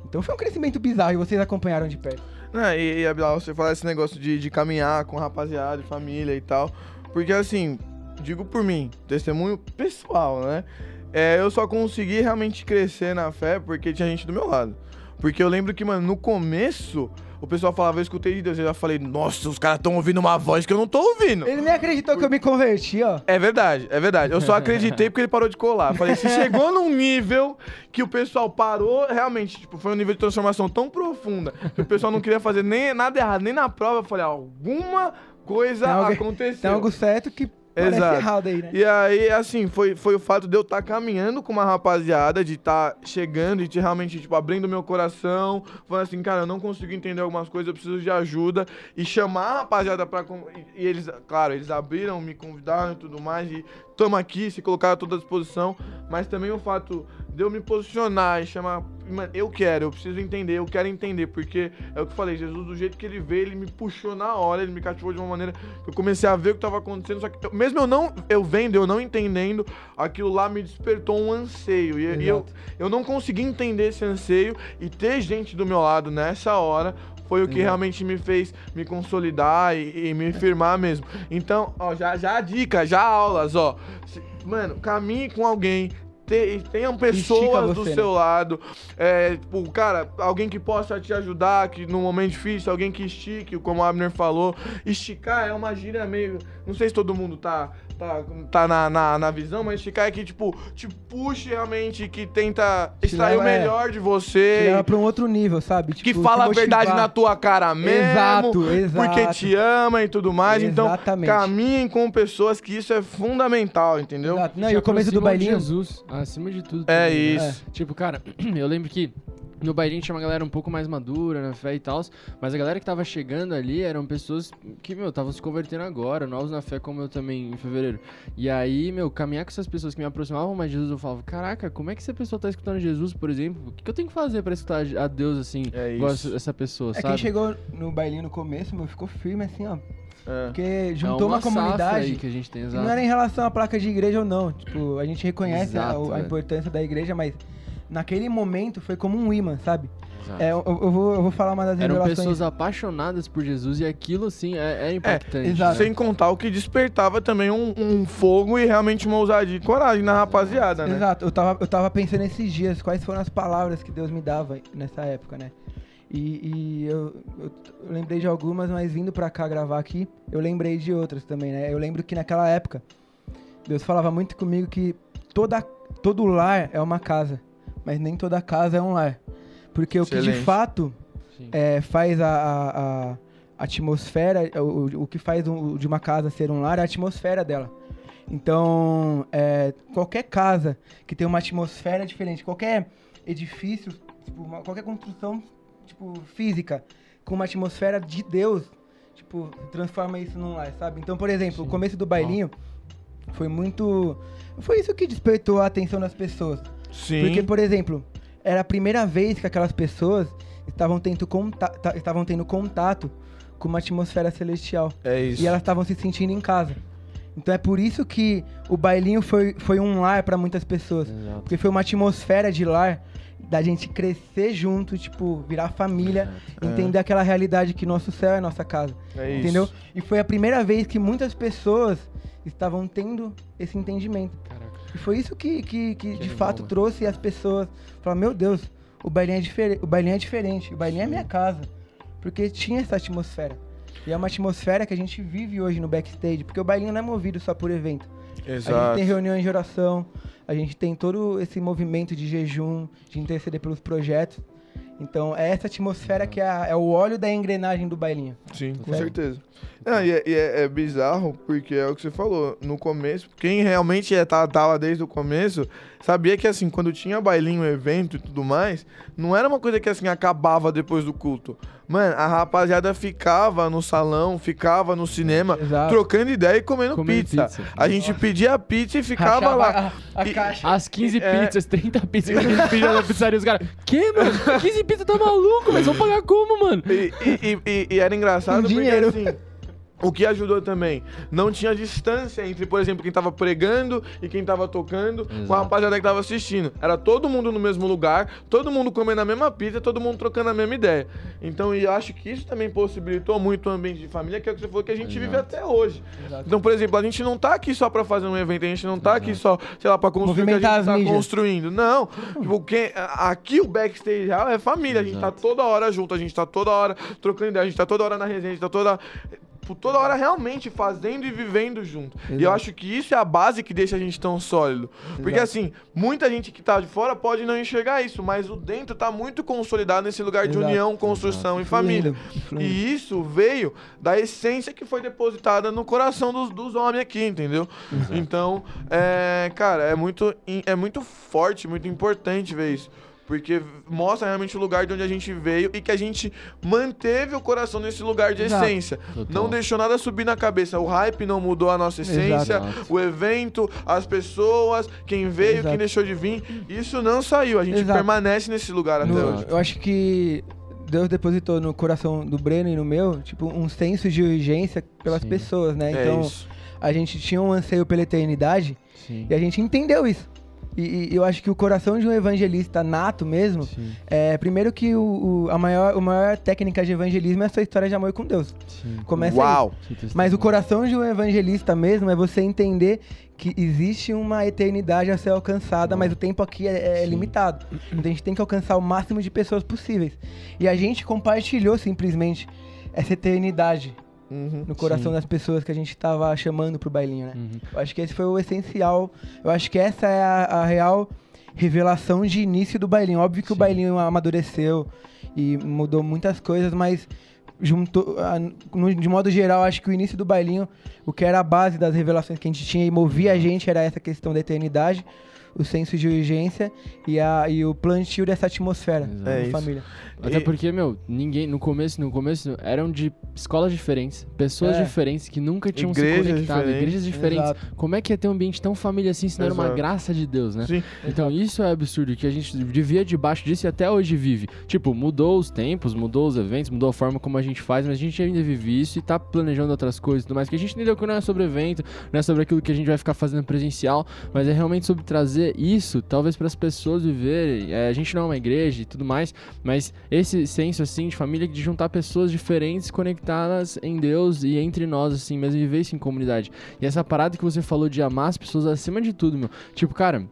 Então foi um crescimento bizarro e vocês acompanharam de perto. Não, e, e Abdala, você fala esse negócio de, de caminhar com rapaziada, e família e tal. Porque assim, digo por mim, testemunho pessoal, né? É, eu só consegui realmente crescer na fé porque tinha gente do meu lado. Porque eu lembro que, mano, no começo, o pessoal falava, eu escutei de Deus. Eu já falei, nossa, os caras estão ouvindo uma voz que eu não tô ouvindo. Ele nem acreditou que eu me converti, ó. É verdade, é verdade. Eu só acreditei porque ele parou de colar. Falei, se chegou num nível que o pessoal parou, realmente, tipo, foi um nível de transformação tão profunda que o pessoal não queria fazer nem nada errado, nem na prova. Eu falei, alguma coisa Tem algo- aconteceu. Tem algo certo que Exato. errado aí, né? E aí, assim, foi, foi o fato de eu estar caminhando com uma rapaziada, de estar chegando e de realmente, tipo, abrindo meu coração, falando assim, cara, eu não consigo entender algumas coisas, eu preciso de ajuda, e chamar a rapaziada pra. E, e eles, claro, eles abriram, me convidaram e tudo mais, e tamo aqui, se colocaram à toda disposição, mas também o fato de eu me posicionar e chamar, mano, eu quero, eu preciso entender, eu quero entender, porque é o que eu falei, Jesus, do jeito que ele veio, ele me puxou na hora, ele me cativou de uma maneira que eu comecei a ver o que tava acontecendo, só que eu- mesmo eu não, eu vendo, eu não entendendo, aquilo lá me despertou um anseio, e, e eu, eu não consegui entender esse anseio, e ter gente do meu lado nessa hora, foi o que Exato. realmente me fez me consolidar e, e me firmar mesmo. Então, ó, já, já a dica, já aulas, ó. Mano, caminhe com alguém. te- Tenham pessoas do né? seu lado. É, tipo, cara, alguém que possa te ajudar, que no momento difícil, alguém que estique, como o Abner falou. Esticar é uma gíria meio. Não sei se todo mundo tá, tá, tá na, na, na visão, mas esticar é que, tipo, te puxe realmente, que tenta Te extrair o leva, é, melhor de Te você. leva pra um outro nível, sabe? Que Tipo, fala a te verdade na tua cara mesmo. Exato, exato. Porque te ama e tudo mais. Exatamente. Então, caminhem com pessoas que isso é fundamental, entendeu? Exato. Não, Te e o começo do de bailinho. Jesus, acima de tudo. É também, né? isso. Tipo, cara, eu lembro que no bailinho tinha uma galera um pouco mais madura na fé e tal, mas a galera que tava chegando ali eram pessoas que, meu, estavam se convertendo agora, novos na fé, como eu também em fevereiro. E aí, meu, caminhar com essas pessoas que me aproximavam mais de Jesus, eu falava, caraca, como é que essa pessoa tá escutando Jesus, por exemplo? O que, eu tenho que fazer pra escutar a Deus assim, É igual essa, essa pessoa, É sabe? quem chegou no bailinho no começo, meu, ficou firme assim, ó. É. Porque É juntou uma, safra comunidade. aí que a gente tem, exato. não era em relação à placa de igreja ou não. Tipo, a gente reconhece a- Exato, a, velho. importância da igreja, mas naquele momento foi como um imã, sabe? É, eu, eu vou, eu vou falar uma das Eram revelações. pessoas apaixonadas por Jesus e aquilo, assim, é, é impactante. exato. né? Sem contar o que despertava também um, um fogo e realmente uma ousadia e coragem na rapaziada, né? Exato, eu tava, eu tava pensando esses dias quais foram as palavras que Deus me dava nessa época, né? E, e eu, eu- eu lembrei de algumas, mas vindo pra cá gravar aqui, eu lembrei de outras também, né? Eu lembro que naquela época, Deus falava muito comigo que toda, todo lar é uma casa, mas nem toda casa é um lar. Porque o que de Excelente. fato é, faz a, a- a atmosfera, o, o que faz um- de uma casa ser um lar é a atmosfera dela. Então, é, qualquer casa que tem uma atmosfera diferente, qualquer edifício, tipo, uma- qualquer construção tipo, física com uma atmosfera de Deus, tipo, transforma isso num lar, sabe? Então, por exemplo, o Sim. começo do bailinho foi muito. Foi isso que despertou a atenção das pessoas. Sim. Porque, por exemplo, era a primeira vez que aquelas pessoas estavam tendo, conta ta- estavam tendo contato com uma atmosfera celestial. É isso. E elas estavam se sentindo em casa. Então é por isso que o bailinho foi, foi um lar pra muitas pessoas. Exato. Porque foi uma atmosfera de lar da gente crescer junto, tipo, virar família, entender aquela realidade que nosso céu é nossa casa. É isso. Entendeu? E foi a primeira vez que muitas pessoas estavam tendo esse entendimento. Caraca. E foi isso que, que, que de animal, fato trouxe as pessoas. Falar, meu Deus, o bailinho é, difere o bailinho é diferente, o bailinho é minha casa. Porque tinha essa atmosfera. E é uma atmosfera que a gente vive hoje no backstage, porque o bailinho não é movido só por evento. A gente Exato. tem reuniões de oração, a gente tem todo esse movimento de jejum, de interceder pelos projetos. Então é essa atmosfera que é, a- é o óleo da engrenagem do bailinho. Sim, com Certo. certeza. Ah, e é, e é- é bizarro, porque é o que você falou. No começo, quem realmente é, tá, tava desde o começo, sabia que assim, quando tinha bailinho, evento e tudo mais, não era uma coisa que assim acabava depois do culto. Mano, a rapaziada ficava no salão, ficava no cinema, Exato. trocando ideia e comendo Comendo pizza. pizza. A gente pedia pizza e ficava Rachava lá. A, a E- caixa. As 15 É. pizzas, 30 pizzas que a gente pedia na pizzaria, os caras. Que, mano? 15 pizzas tá maluco, mas vão pagar como, mano? E, e- e- era engraçado Com porque dinheiro. assim. O que ajudou também, não tinha distância entre, por exemplo, quem tava pregando e quem tava tocando com a Exato. rapaziada que tava assistindo. Era todo mundo no mesmo lugar, todo mundo comendo a mesma pizza, todo mundo trocando a mesma ideia. Então, e eu acho que isso também possibilitou muito o ambiente de família, que é o que você falou que a gente vive Exato. até hoje. Exato. Então, por exemplo, a gente não tá aqui só pra fazer um evento, a gente não tá aqui só, sei lá, pra construir o que a gente tá mídias. construindo. Não. Tipo, quem, aqui o backstage real é família. A gente tá Exato. toda hora junto, a gente tá toda hora trocando ideia, a gente tá toda hora na resenha, a gente tá toda. Por Toda hora realmente fazendo e vivendo junto. E eu Exato. acho que isso é a base que deixa a gente tão sólido. Porque Exato. assim, muita gente que tá de fora pode não enxergar isso, mas o dentro tá muito consolidado nesse lugar de Exato. união, construção e família. E isso veio da essência que foi depositada no coração dos, dos homens aqui, entendeu? Então, é, cara, é muito, é muito forte, muito importante ver isso. Porque mostra realmente o lugar de onde a gente veio e que a gente manteve o coração nesse lugar de Exato. essência. Total. Não deixou nada subir na cabeça. O hype não mudou a nossa essência, Exato. o evento, as pessoas, quem veio, Exato. quem deixou de vir. Isso não saiu. A gente Exato. permanece nesse lugar até No- hoje. eu acho que Deus depositou no coração do Breno e no meu, tipo, um senso de urgência pelas Sim. pessoas, né? É Então, isso. a gente tinha um anseio pela eternidade Sim. e a gente entendeu isso. E, e eu acho que o coração de um evangelista nato mesmo, Sim, é primeiro que o, o- a maior, a maior técnica de evangelismo é a sua história de amor com Deus. sim. Começa aí. Uau! Testemunho. Mas o coração de um evangelista mesmo é você entender que existe uma eternidade a ser alcançada, mas o tempo aqui é, é limitado. Então a gente tem que alcançar o máximo de pessoas possíveis. E a gente compartilhou simplesmente essa eternidade Uhum. no coração Sim. das pessoas que a gente tava chamando pro bailinho, né? Uhum. Eu acho que esse foi o essencial. Eu acho que essa é a, a real revelação de início do bailinho. Óbvio que o Sim. bailinho amadureceu e mudou muitas coisas, mas juntou, a- no- de modo geral, acho que o início do bailinho, o que era a base das revelações que a gente tinha e movia a gente era essa questão da eternidade, o senso de urgência e, a, e o plantio dessa atmosfera Exato. da É isso. família. Até E- porque, meu, ninguém, no começo, no começo, eram de escolas diferentes, pessoas É. diferentes que nunca tinham Igrejas se conectado, diferentes. igrejas diferentes. Exato. Como é que ia ter um ambiente tão família assim se não era uma Exato. graça de Deus, né? Sim. Então isso é absurdo, que a gente vivia debaixo disso e até hoje vive. Tipo, mudou os tempos, mudou os eventos, mudou a forma como a gente faz, mas a gente ainda vive isso e tá planejando outras coisas e tudo mais. Que a gente entendeu que não é sobre evento, não é sobre aquilo que a gente vai ficar fazendo presencial, mas é realmente sobre trazer isso, talvez para as pessoas viverem. É, a gente não é uma igreja e tudo mais, mas esse senso assim de família, de juntar pessoas diferentes conectadas em Deus e entre nós, assim, mesmo viver isso em comunidade. E essa parada que você falou de amar as pessoas acima de tudo, meu. Tipo, cara.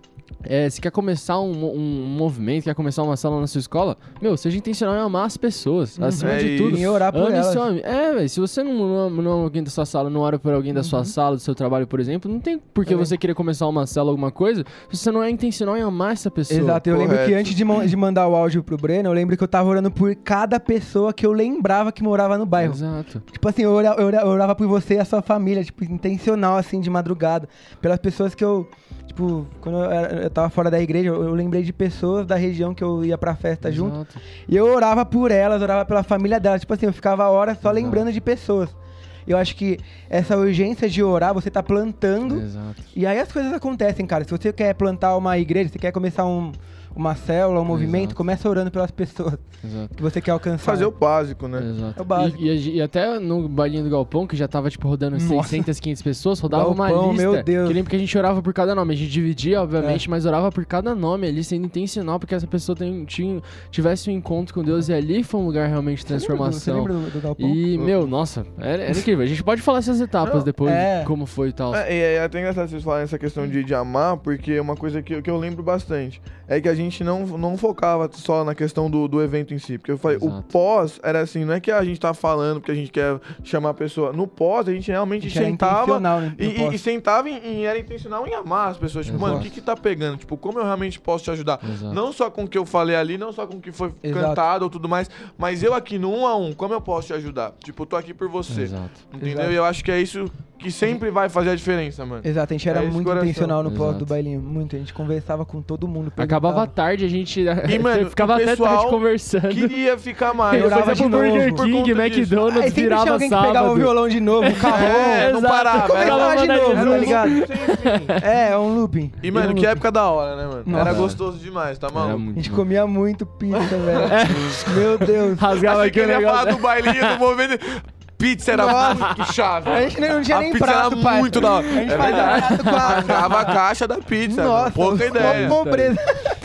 É, se quer começar um, um movimento, quer começar uma sala na sua escola, meu, seja intencional em amar as pessoas, acima É de isso. tudo. E orar por elas. seu É, velho, se você não, não, ama- não ama alguém da sua sala, não ora por alguém da sua sala, do seu trabalho, por exemplo, não tem por que Também. você querer começar uma cela, alguma coisa, se você não é intencional em amar essa pessoa. Exato, eu lembro que correto. antes de, de mandar o áudio pro Breno, eu lembro que eu tava orando por cada pessoa que eu lembrava que morava no bairro. Exato. Tipo assim, eu ora- eu ora- eu orava por você e a sua família, tipo, intencional, assim, de madrugada. Pelas pessoas que eu, tipo, quando eu, era- eu tava fora da igreja, eu, eu lembrei de pessoas da região que eu ia pra festa junto. Exato. E eu orava por elas, orava pela família delas. Tipo assim, eu ficava horas só Exato. lembrando de pessoas. Eu acho que essa urgência de orar, você tá plantando. Exato. E aí as coisas acontecem, cara. Se você quer plantar uma igreja, você quer começar um, uma célula, um movimento, Exato. começa orando pelas pessoas Exato. que você quer alcançar. Fazer o básico, né? Exato. É o básico. E, e e até no bailinho do Galpão, que já tava, tipo, rodando Nossa. 600, 500 pessoas, rodava uma Galpão, lista. meu Deus. Que eu lembro que a gente orava por cada nome. A gente dividia, obviamente, É. mas orava por cada nome ali, sendo intencional, porque essa pessoa tem, tinha, tivesse um encontro com Deus e ali foi um lugar realmente de Você lembra do- transformação. Você lembra do, do Galpão? E, meu, nossa, era, era incrível. A gente pode falar essas etapas Não, depois, é. como foi e tal. É, e é até engraçado vocês falarem essa questão de, de amar, porque uma coisa que, eu- que eu lembro bastante é que a gente não, não focava só na questão do, do evento em si. Porque eu falei, o Exato. pós era assim, não é que a gente tá falando porque a gente quer chamar a pessoa. No pós, a gente realmente A gente sentava. né, E, e- e sentava em, em- era intencional em amar as pessoas. Tipo, Exato. mano, o que que tá pegando? Tipo, como eu realmente posso te ajudar? Exato. Não só com o que eu falei ali, não só com o que foi cantado ou tudo mais, mas eu aqui no um a um, como eu posso te ajudar? Tipo, eu tô aqui por você. Entendeu? E eu acho que é isso que sempre vai fazer a diferença, mano. Exato, a gente era É muito coração. intencional no pós do bailinho. Muito. A gente conversava com todo mundo. Acabava tarde, a gente E, mano, ficava até tarde conversando. Queria ficar mais. Ia de Burger novo. King. McDonald's, Aí sempre tinha virava alguém que sábado. pegava o violão de novo, o carro. É, não parava. Começava de novo, tá ligado? É, é um looping. E, mano, um que looping. época da hora, né, mano? Nossa. Era gostoso demais, tá maluco? A gente comia muito pizza, velho. Meu Deus. Rasgava Achei que aqui o ele ia falar negócio. do bailinho, do movimento. Pizza era muito chave. A gente não tinha A nem pizza prato, era pai. muito da hora. A gente É fazia com a... Rasgava a caixa da pizza. Nossa, pouca uma ideia. pobreza.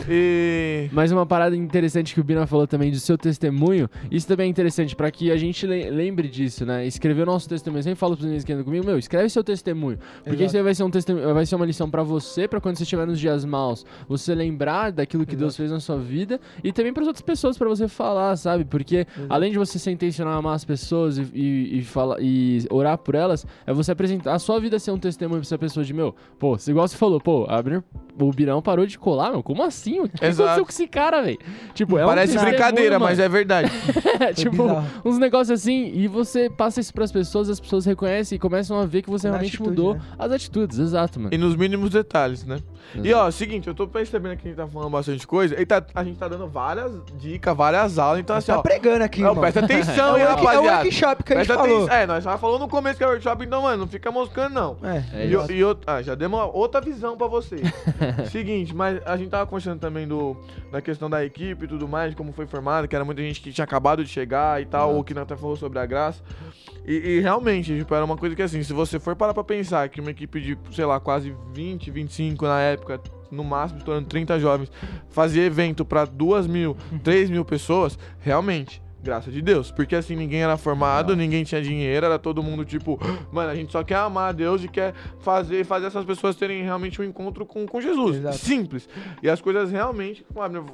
E... Mas uma parada interessante que o Bina falou também do seu testemunho, isso também é interessante pra que a gente le- lembre disso, né? Escrever o nosso testemunho. Eu sempre falo pros meninos que andam comigo, meu, escreve seu testemunho. Porque Exato. isso aí vai ser, um testemunho, vai ser uma lição pra você, pra quando você estiver nos dias maus, você lembrar daquilo que Deus fez na sua vida e também pras outras pessoas pra você falar, sabe? Porque além de você ser intencional a amar as pessoas e, e, e, falar, e orar por elas, é você apresentar a sua vida ser um testemunho pra essa pessoa de, meu, pô, igual você falou, pô, Abner, o Birão parou de colar, meu, como assim? O que, que Exato. aconteceu com esse cara, velho? Tipo, é um Parece testemunho, brincadeira, mano. mas é verdade. É, tipo, bizarro. uns negócios assim, e você passa isso pras pessoas, as pessoas reconhecem e começam a ver que você Na realmente atitude, mudou né? as atitudes, exato, mano. E nos mínimos detalhes, né? E ó, seguinte, eu tô percebendo que a gente tá falando bastante coisa. E tá- a gente tá dando várias dicas, várias aulas. Então, assim, Tá ó. pregando aqui, Não, irmão. presta atenção, É hein, o work- é o rapaziada. workshop que a gente Presta falou. atenção. É, nós já falou no começo que é workshop, então, mano, não fica moscando, não. É. É E, isso. e ah, já demos uma outra visão pra vocês. Seguinte, mas a gente tava conversando também do, da questão da equipe e tudo mais, como foi formado, que era muita gente que tinha acabado de chegar e tal, Exato. ou que até falou sobre a graça. E, e realmente, tipo, era uma coisa que assim, se você for parar pra pensar que uma equipe de, sei lá, quase 20, 25 na época, no máximo, estourando 30 jovens, fazia evento pra 2 mil, 3 mil pessoas, realmente. Graças de Deus. Porque assim, ninguém era formado, ninguém tinha dinheiro, era todo mundo tipo, mano, a gente só quer amar a Deus e quer fazer, fazer essas pessoas terem realmente um encontro com, com Jesus. Exato. Simples. E as coisas realmente foram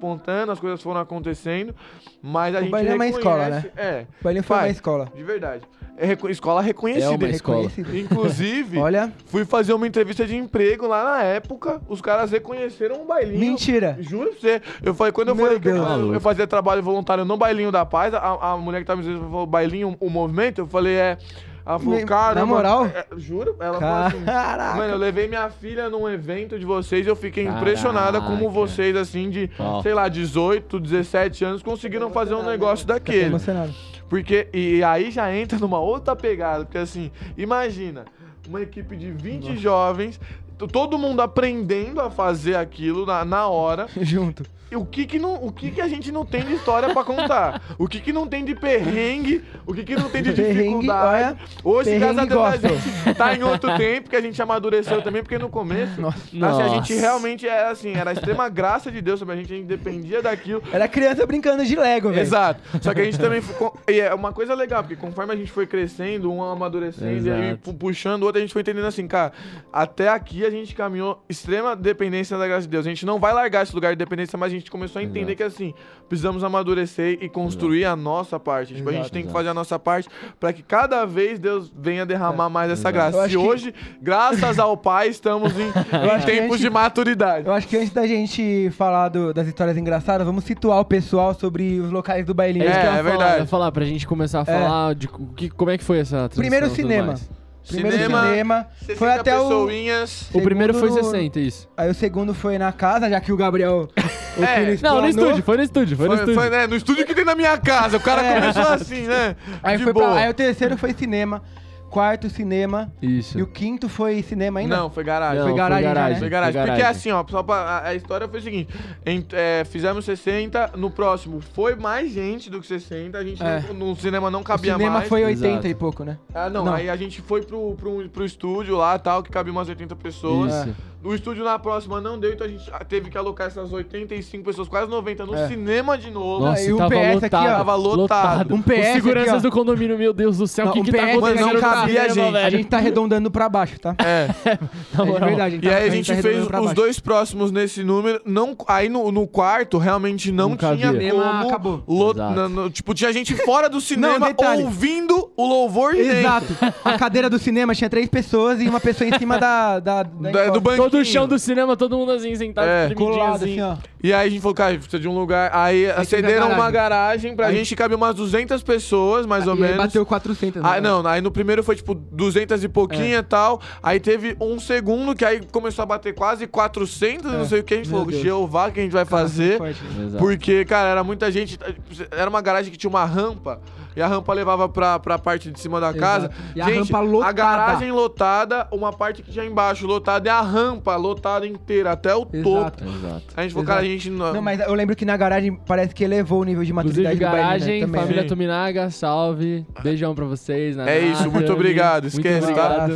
pontando, as coisas foram acontecendo, mas a O gente baile é uma escola, reconhece- É, O bailinho foi Pai, uma escola. de verdade. É reco- escola É reconhecida. uma escola. Inclusive, Olha, fui fazer uma entrevista de emprego lá na época, os caras reconheceram um bailinho. mentira. Juro pra você. Eu falei, quando eu Meu falei que eu, fazia trabalho voluntário no Bailinho da Paz, a, a mulher que tava me dizendo falou, Bailinho, o movimento, eu falei, é. Ela falou, cara. na moral? juro? Ela falou assim. Caraca. Mano, eu levei minha filha num evento de vocês e eu fiquei impressionada como Caraca. vocês, assim, de, Ó. sei lá, 18, 17 anos, conseguiram fazer um negócio daquele. emocionado. Porque, e aí já entra numa outra pegada, porque assim, imagina, uma equipe de 20 jovens, t- todo mundo aprendendo a fazer aquilo na, na hora, Junto. O que que, não, o que que a gente não tem de história pra contar? O que que não tem de perrengue? O que que não tem de dificuldade? Hoje, graças a Deus, a gente tá em outro tempo, que a gente amadureceu também, porque no começo, Nossa. assim, a gente realmente era assim, era a extrema graça de Deus sobre a gente, a gente dependia daquilo. Era criança brincando de Lego, velho. Exato. Só que a gente também. E é uma coisa legal, porque conforme a gente foi crescendo, um amadurecendo, e aí Exato. pu- puxando o outro, a gente foi entendendo assim, cara, até aqui a gente caminhou extrema dependência da graça de Deus. A gente não vai largar esse lugar de dependência, mas a gente começou a entender Exato. que assim, precisamos amadurecer e construir a nossa parte. Tipo, a gente Exato, tem que exato. fazer a nossa parte para que cada vez Deus venha derramar mais essa Exato. Eu graça. Se que- hoje, graças ao Pai, estamos em, em tempos gente- de maturidade. Eu acho que antes da gente falar do- das histórias engraçadas, vamos situar o pessoal sobre os locais do bailinho. É, isso que eu ia é falar, verdade. falar pra gente começar a falar de que, como é que foi essa transição Primeiro e cinema. mais. Primeiro Cinema, cinema. 60 Foi até o. pessoinhas. O primeiro foi Segundo no- 60, isso. Aí o segundo foi na casa, já que o Gabriel. O É. Não, no explanou. estúdio, foi no estúdio, foi, no Foi, estúdio. foi, né, no estúdio que tem na minha casa. O cara É. começou assim, né? Aí, de foi boa. pra- aí o terceiro foi cinema. Quarto cinema Isso. e o quinto foi cinema ainda? Não, foi garagem. Não, foi garagem já, né? Foi garagem. Porque assim, ó, só pra, a, a história foi o seguinte: em- é, fizemos 60, no próximo foi mais gente do que 60, a gente É. não- no cinema não o cabia cinema mais. foi 80 Exato. e pouco, né? Ah, não, Não. aí a gente foi pro, pro, pro estúdio lá tal, que cabia umas 80 pessoas. Isso. O estúdio na próxima não deu, então a gente teve que alocar essas 85 pessoas, quase 90, no É. cinema de novo. Nossa, e o PS aqui, ó, lotado. tava lotado. Um PS Os seguranças aqui, do condomínio, meu Deus do céu, o Não, que um que tá PS acontecendo? Mano, não cabia cinema, gente. velho? A gente tá arredondando pra baixo, tá? É. É verdade. E aí a tá- gente tá fez os dois próximos nesse número. Não, aí no, no quarto realmente não, Não tinha. Cinema como. acabou. lo- Exato. na- no- tipo, tinha gente fora do cinema detalhe. ouvindo o louvor. Exato. A cadeira do cinema tinha três pessoas e uma pessoa em cima da... da, da Da- encosta. do banquinho. Todo o chão do cinema, todo mundo assim, sentado, É. Colado, assim. assim, ó. E aí a gente falou, cara, precisa de um lugar. Aí Aí acederam teve a uma garagem pra Aí- gente, cabe umas 200 pessoas, mais ou e aí menos. bateu 400. Ah, né? não, aí no primeiro foi tipo 200 e pouquinho e tal. Aí teve um segundo que aí começou a bater quase 400, não É. sei o que. A gente Meu falou, Deus. Jeová, que a gente vai fazer. Forte, né? Porque, cara, era muita gente. Era uma garagem que tinha uma rampa. E a rampa levava pra, pra parte de cima da Exato. casa. E a rampa lotada. A garagem lotada, uma parte que tinha embaixo lotada e a rampa lotada inteira, até o Exato. topo. Exato. A gente falou, cara, a gente não. Não, mas eu lembro que na garagem parece que elevou o nível de maturidade do baile, garagem, né, também. família Sim. Tominaga, salve. Beijão pra vocês. Naná, É isso, muito obrigado, esquece, muito tá?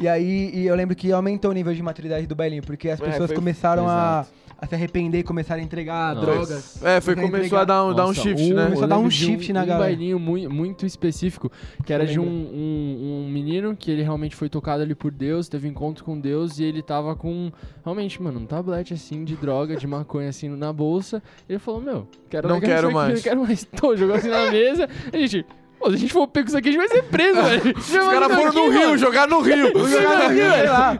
E aí, e eu lembro que aumentou o nível de maturidade do bailinho, porque as É, pessoas foi- começaram a, a se arrepender e começaram a entregar Nossa. drogas. É, foi, começou entregar. a dar um, dar um Nossa, shift, né? Começou a eu dar um shift na um galera. bailinho muito, muito específico, que era de um, um, um menino que ele realmente foi tocado ali por Deus, teve encontro com Deus e ele tava com, realmente, mano, um tablete assim de droga, de maconha assim na bolsa. Ele falou, meu, quero Não largar quero isso aqui, mais. Não quero mais. Tô, jogou assim na mesa. A gente, pô, se a gente for pego isso aqui, a gente vai ser preso, velho. Os caras foram no rio, jogaram no rio. Jogar no rio, sei lá.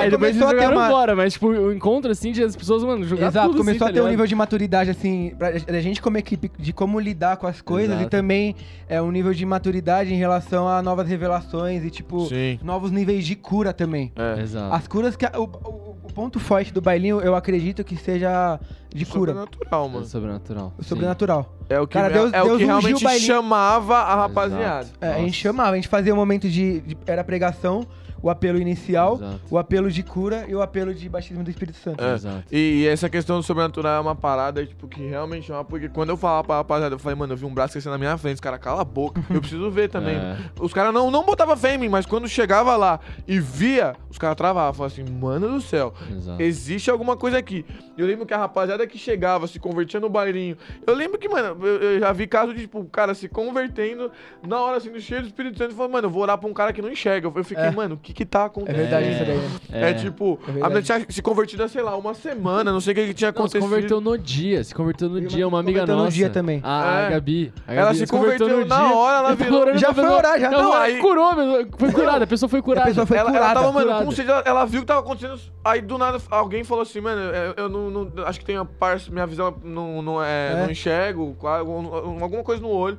Aí depois eles Começou a ter jogaram uma- embora, mas tipo, o encontro assim de as pessoas, mano, jogar Exato, tudo começou assim, a ter tá um ligado? nível de maturidade, assim, pra, da gente como equipe, de como lidar com as coisas Exato. e também é um nível de maturidade em relação a novas revelações e, tipo, Sim. novos níveis de cura também. É. Exato. As curas que. a- o, o- o ponto forte do bailinho, eu acredito que seja de cura. Sobrenatural, mano. sobrenatural. Sobrenatural. É o que, Cara, é- Deus- é, o Deus que ungiu realmente o chamava a rapaziada. É, a gente chamava, a gente fazia um momento de, de- Era pregação, o apelo inicial, Exato. o apelo de cura e o apelo de batismo do Espírito Santo. É. Exato. E, e essa questão do sobrenatural é uma parada, tipo, que realmente chama, porque quando eu falava pra rapaziada, eu falei, mano, eu vi um braço crescendo na minha frente, os caras, cala a boca, eu preciso ver também. É. Os caras não, não botavam fé em mim, mas quando chegava lá e via, os caras travavam, falavam assim, mano do céu, Exato. existe alguma coisa aqui. Eu lembro que a rapaziada que chegava, se convertia no bailinho, eu lembro que, mano, eu, eu já vi caso de, tipo, o cara se convertendo, na hora, assim, do cheio do Espírito Santo, e falando, mano, eu vou orar pra um cara que não enxerga. Eu fiquei, É. mano, o que que tá É acontecendo? verdade É. isso daí, né? É, tipo, É a verdade. menina tinha se convertido há, sei lá, uma semana, não sei o que, que tinha Não, se acontecido. converteu no dia, se converteu no dia, uma se amiga converteu no nossa. dia também. A, É. a Gabi. A Ela Gabi se converteu no na dia. hora, ela virou- Já foi pessoa- orar, já. Não, ela aí- curou, meu, foi curada, a pessoa foi curada. pessoa foi ela, ela curada, tava, mano, curada. com sede, ela, ela viu que tava acontecendo. Aí do nada alguém falou assim, mano, eu, eu não, não- Acho que tem a parte. Minha visão não, não, é, É. não enxergo, alguma coisa no olho.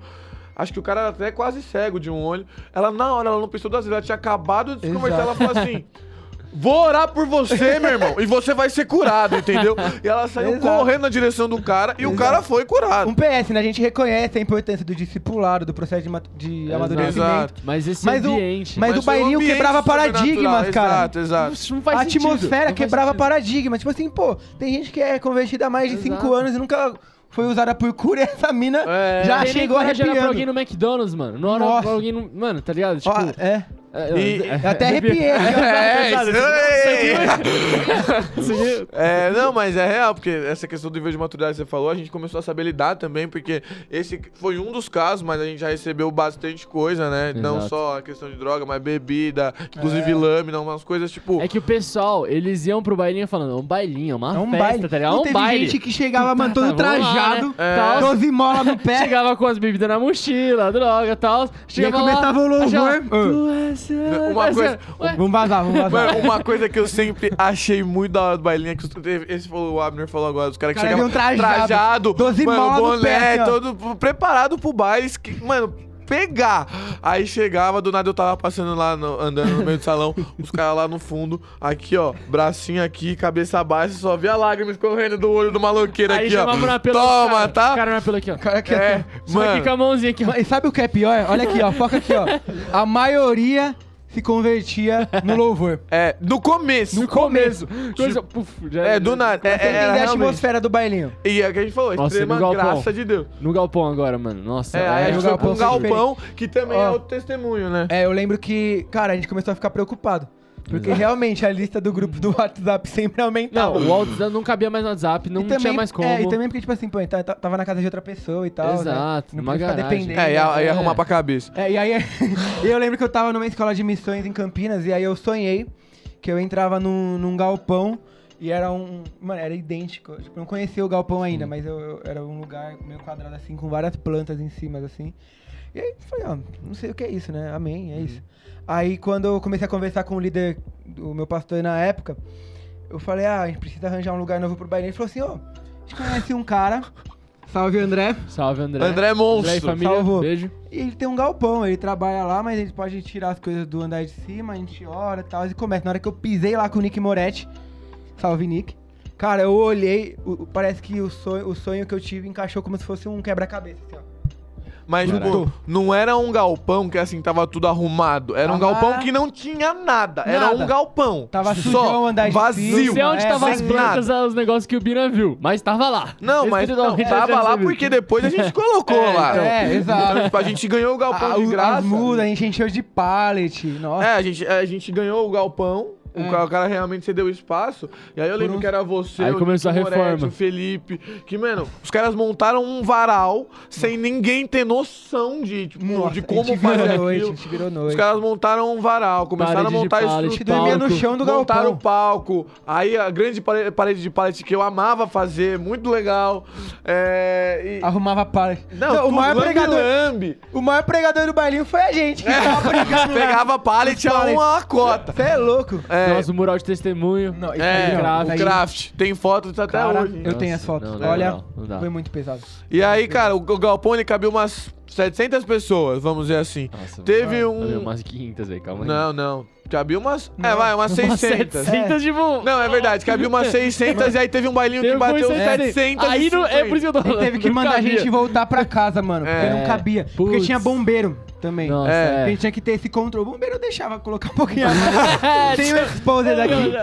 Acho que o cara era até quase cego de um olho. Ela, na hora, ela não pensou duas vezes. Ela tinha acabado de se converter. Ela falou assim. Vou orar por você, meu irmão, e você vai ser curado, entendeu? E ela saiu Exato. correndo na direção do cara e o Exato. cara foi curado. Um PS, né? A gente reconhece a importância do discipulado, do processo de, de amadurecimento. Exato. Mas esse Mas o- ambiente... mas o bailinho ambiente quebrava paradigmas, cara. Exato, exato. Isso não faz a sentido, atmosfera não quebrava paradigmas. Tipo assim, pô, tem gente que é convertida há mais de 5 Exato. anos e nunca foi usada por cura e essa mina É. já chegou orar pra alguém arrepiando. no McDonald's, mano. Não Nossa. pra alguém no... Mano, tá ligado? Tipo... Ó, é, E- é- eu até arrepiei. É, isso aí. Isso aqui- É, não, mas é real, porque essa questão do nível de maturidade que você falou, a gente começou a saber lidar também, porque esse foi um dos casos, mas a gente já recebeu bastante coisa, né? Não Exato. só a questão de droga, mas bebida, inclusive lâmina, umas coisas tipo. É que o pessoal, eles iam pro bailinho falando, é um bailinho, é uma É um festa, baile. tá ligado? É Não um teve baile. gente que chegava, mano, todo Tá, lá, trajado, né? É. Tal. 12 mola no pé. Chegava com as bebidas na mochila, droga e tal. Chegava lá, começava o louvor. achava, Ah. "Tu és santo." Uma coisa- Vamos vazar, vamos vazar. Mano, uma coisa que eu sempre achei muito da hora do bailinho é que os- esse falou, o Abner falou agora, os caras que Cara, chegavam vinham trajado, 12 mano, boné, pé, ó. todo preparado pro baile. Mano, pegar. Aí chegava, do nada eu tava passando lá, no- andando no meio do salão, os caras lá no fundo, aqui ó, bracinho aqui, cabeça baixa, só via lágrimas escorrendo do olho do maloqueiro Aí aqui, ó. chamava Toma, cara, tá? Cara pelo aqui, ó. Cara, que É, Só aqui com mano. a mãozinha aqui, ó. E sabe o que é pior? Olha aqui, ó. Foca aqui, ó. A maioria se convertia no louvor. É, no começo. No começo. Coisa, puf, já- É, do nada. É, você é, entender era a realmente. atmosfera do bailinho. E é o que a gente falou, Nossa, extrema no galpão. graça de Deus. No galpão agora, mano. Nossa. É, aí a é, gente no foi pra um galpão, que também é Ó. outro testemunho, né? É, eu lembro que, cara, a gente começou a ficar preocupado. Porque Exato. realmente a lista do grupo do WhatsApp sempre aumentava. Não, o WhatsApp não cabia mais no WhatsApp, não E também- tinha mais como. É, e também porque, tipo assim, pô, tá- tá- tava na casa de outra pessoa e tal. Exato, né? Não numa podia ficar garagem. dependendo. É, ia, ia É. arrumar pra cabeça. É, e aí eu lembro que eu tava numa escola de missões em Campinas e aí eu sonhei que eu entrava num, num galpão e era um. Mano, era idêntico. Tipo, eu não conhecia o galpão ainda, mas eu, eu- era um lugar meio quadrado assim, com várias plantas em cima, assim. E aí foi, ó, não sei o que é isso, né? Amém, é isso. Aí quando eu comecei a conversar com o líder do meu pastor na época, eu falei, ah, a gente precisa arranjar um lugar novo pro baile. Ele falou assim, ó, a gente conhece um cara, salve André, Salve, André. André é André e Monstro. família, Salvou. beijo. e ele tem um galpão, ele trabalha lá, mas ele pode tirar as coisas do andar de cima, a gente ora e tal, e começa. Na hora que eu pisei lá com o Nick Moretti, salve Nick, cara, eu olhei, o- o- parece que o sonho, o sonho que eu tive encaixou como se fosse um quebra-cabeça, assim, ó. Mas, tipo, não era um galpão que, assim, tava tudo arrumado. Era um Tava- galpão que não tinha nada. Era um galpão. Tava Só, sujão andar vazio. Não sei onde é, tava as plantas, os negócios que o Bina viu, mas tava lá. Não, mas não, tava lá porque depois a gente colocou É, lá. então. É, exato. Então, tipo, a gente ganhou o galpão A- de o- graça. As mudas, a gente encheu de pallet, nossa. É, a gente, a gente ganhou o galpão. O, É. cara, o cara realmente cedeu espaço. E aí eu lembro um- que era você, Aí o começou a reforma. Moretti, o Felipe. Que, mano, os caras montaram um varal sem ninguém ter noção de, tipo, Nossa, de a como fazer noite, aquilo. a gente virou Os noite. caras montaram um varal, começaram Parede a montar pallet, A gente estrutura. dormia no chão do Montaram o palco. Aí a grande pare- parede de pallet que eu amava fazer, muito legal. É. e- Arrumava pallet. Não, o tudo, maior lambe, pregador... lambe. O maior pregador do bailinho foi a gente, que tava brigando lá. Pegava pallet a uma cota. Você é louco. É, Nossa, o mural de testemunho. Não, é, aí, ó, o aí- craft. Tem fotos até Cara, hoje. eu tenho as fotos. não, não, Olha, não, não dá. foi muito pesado. E aí, cara, o, o galpão ele cabia umas 700 pessoas, vamos dizer assim. Nossa, Teve mano, um- cabia umas 500, velho, calma aí. Não, não. Cabia umas. É, Não. vai, umas Umas 600. 700 de bom. Não, é verdade, cabia umas 600 e aí teve um bailinho que Teve bateu uns 700. Aí não, é por isso que eu tô Ele falando. teve que mandar a gente voltar pra casa, mano, porque É. não cabia. Porque Putz. tinha bombeiro também. Nossa, É. A é. gente tinha que ter esse controle. O bombeiro deixava colocar um pouquinho a mais. Tem o exposer daqui.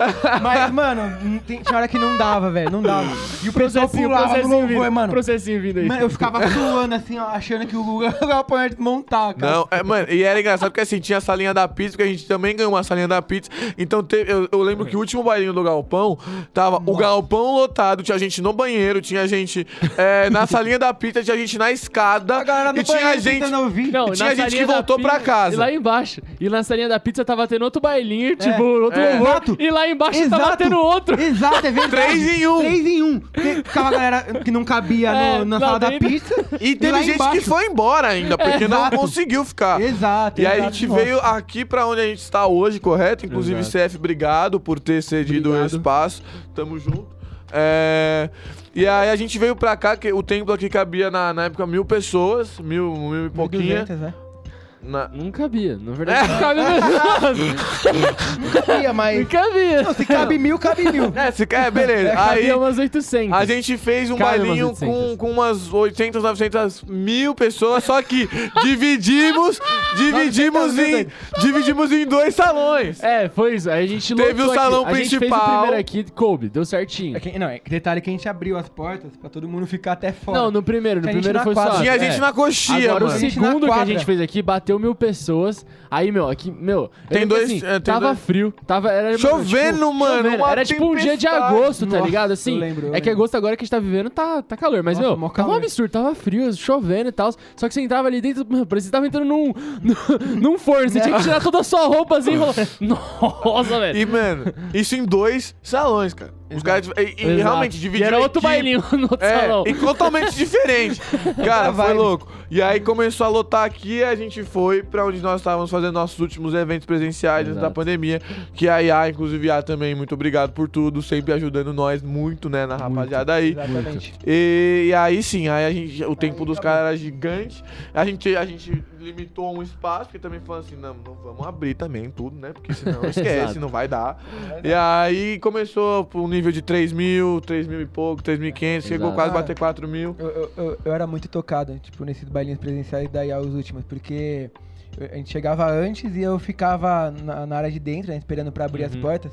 Mas, mano, tem- tinha hora que não dava, velho. Não dava. E o pessoal pulava no louvor, vindo. mano. Processinho vindo aí. Mano, eu ficava suando assim, ó, achando que o o galpão ia desmontar, cara. Não, é, mano, e era engraçado porque assim, tinha a salinha da pizza, porque a gente também ganhou uma salinha da pizza. Então teve- eu, eu lembro que o último bailinho do galpão tava o galpão lotado, tinha gente no banheiro, tinha gente é, na salinha da pizza, tinha gente na escada. A galera do e tinha banheiro gente. Não, E tinha na gente que voltou pra pizza- casa. E lá embaixo. E na salinha da pizza tava tendo outro bailinho, tipo, outro é. louvor. Exato. E lá embaixo tava Exato. tendo outro. Exato, é verdade. Três em um. Três em um. Ficava a galera que não cabia no- É, na lá sala da pizza. E teve gente embaixo. que foi embora ainda, porque não conseguiu ficar. Exato, E aí a gente veio aqui pra onde a gente está hoje, correto? Inclusive, Exato. CF, obrigado por ter cedido o Obrigado. espaço. Tamo junto. É, E aí a gente veio pra cá, que o templo aqui cabia na, na época mil pessoas, mil, mil e pouquinha. 1.200, né? Na- Não cabia. Na verdade, não cabia mesmo. Não cabia, Não mas... cabia. Não, se cabe mil, cabe mil. É, se, é, beleza. aí Cabia umas 800. a gente fez um Cabe umas bailinho 800. com, com umas 800, 900 mil pessoas, só que dividimos, dividimos em, dividimos em dois salões. É, foi isso. Aí a gente Teve o salão aqui. A gente fez o principal. primeiro aqui, coube, deu certinho. É que- não, é que detalhe que a gente abriu as portas pra todo mundo ficar até fora. Não, no primeiro, no Tinha gente primeiro na foi quadra. só. Tinha é. gente na coxinha, Agora mano. o segundo que a gente fez aqui bateu mil pessoas. Aí, meu, aqui, meu. eu Tem dois- Assim, é, tem tava dois- frio. Tava, era, Chovendo, tipo, mano, chovendo. Era tipo um dia de agosto, tá Nossa, ligado? Assim. eu lembro, eu é que lembro. agosto agora que a gente tá vivendo tá, tá calor. Mas, Nossa, meu, tava um absurdo, tava frio, chovendo e tal. Só que você entrava ali dentro, mano, parecia que tava entrando num, num, num forno. Você tinha que tirar toda a sua roupa assim e. Nossa, velho. E, mano, isso em dois salões, cara. Os caras. E, e realmente E dividiram. era outro bailinho no outro É, salão. e totalmente diferente. Cara, foi louco. E aí começou a lotar aqui e a gente foi pra onde nós estávamos fazendo nossos últimos eventos presenciais antes da pandemia. Que a IA, inclusive, a também, muito obrigado por tudo, sempre ajudando nós muito, né, na rapaziada aí. Exatamente. E, e aí sim, aí a gente, o tempo dos caras era gigante. A gente, a gente limitou um espaço, porque também falando assim, não, não vamos abrir também tudo, né? Porque senão esquece, Exato. não vai dar. E aí começou pro nível de 3 mil, 3 mil e pouco, 3.500, chegou Exato. quase a bater 4 mil. Eu, eu, eu, eu era muito tocado, tipo, nesses bailinhos presenciais da IA os últimos, porque a gente chegava antes e eu ficava na, na área de dentro, né, esperando pra abrir as Uhum. portas.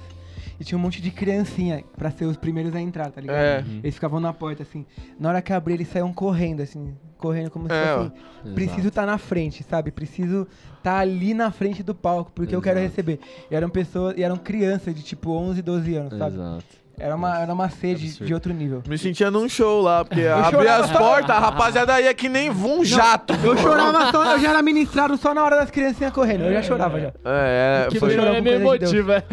E tinha um monte de criancinha pra ser os primeiros a entrar, tá ligado? É. Eles ficavam na porta, assim. Na hora que abri, eles saíam correndo, assim. Correndo como se É, fosse assim. Preciso estar na frente, sabe? Preciso estar ali na frente do palco, porque eu quero Exato. receber. E eram pessoas, e eram crianças de tipo 11, 12 anos, sabe? Exato. Era uma, era uma sede absurdo. de outro nível. Me sentia num show lá, porque abria as portas, a rapaziada ia que nem um jato. Eu chorava só, eu já era ministrado só na hora das criancinhas correndo. Eu já chorava já. É, Que é, foi, chorou é meio de Deus. emotivo, é.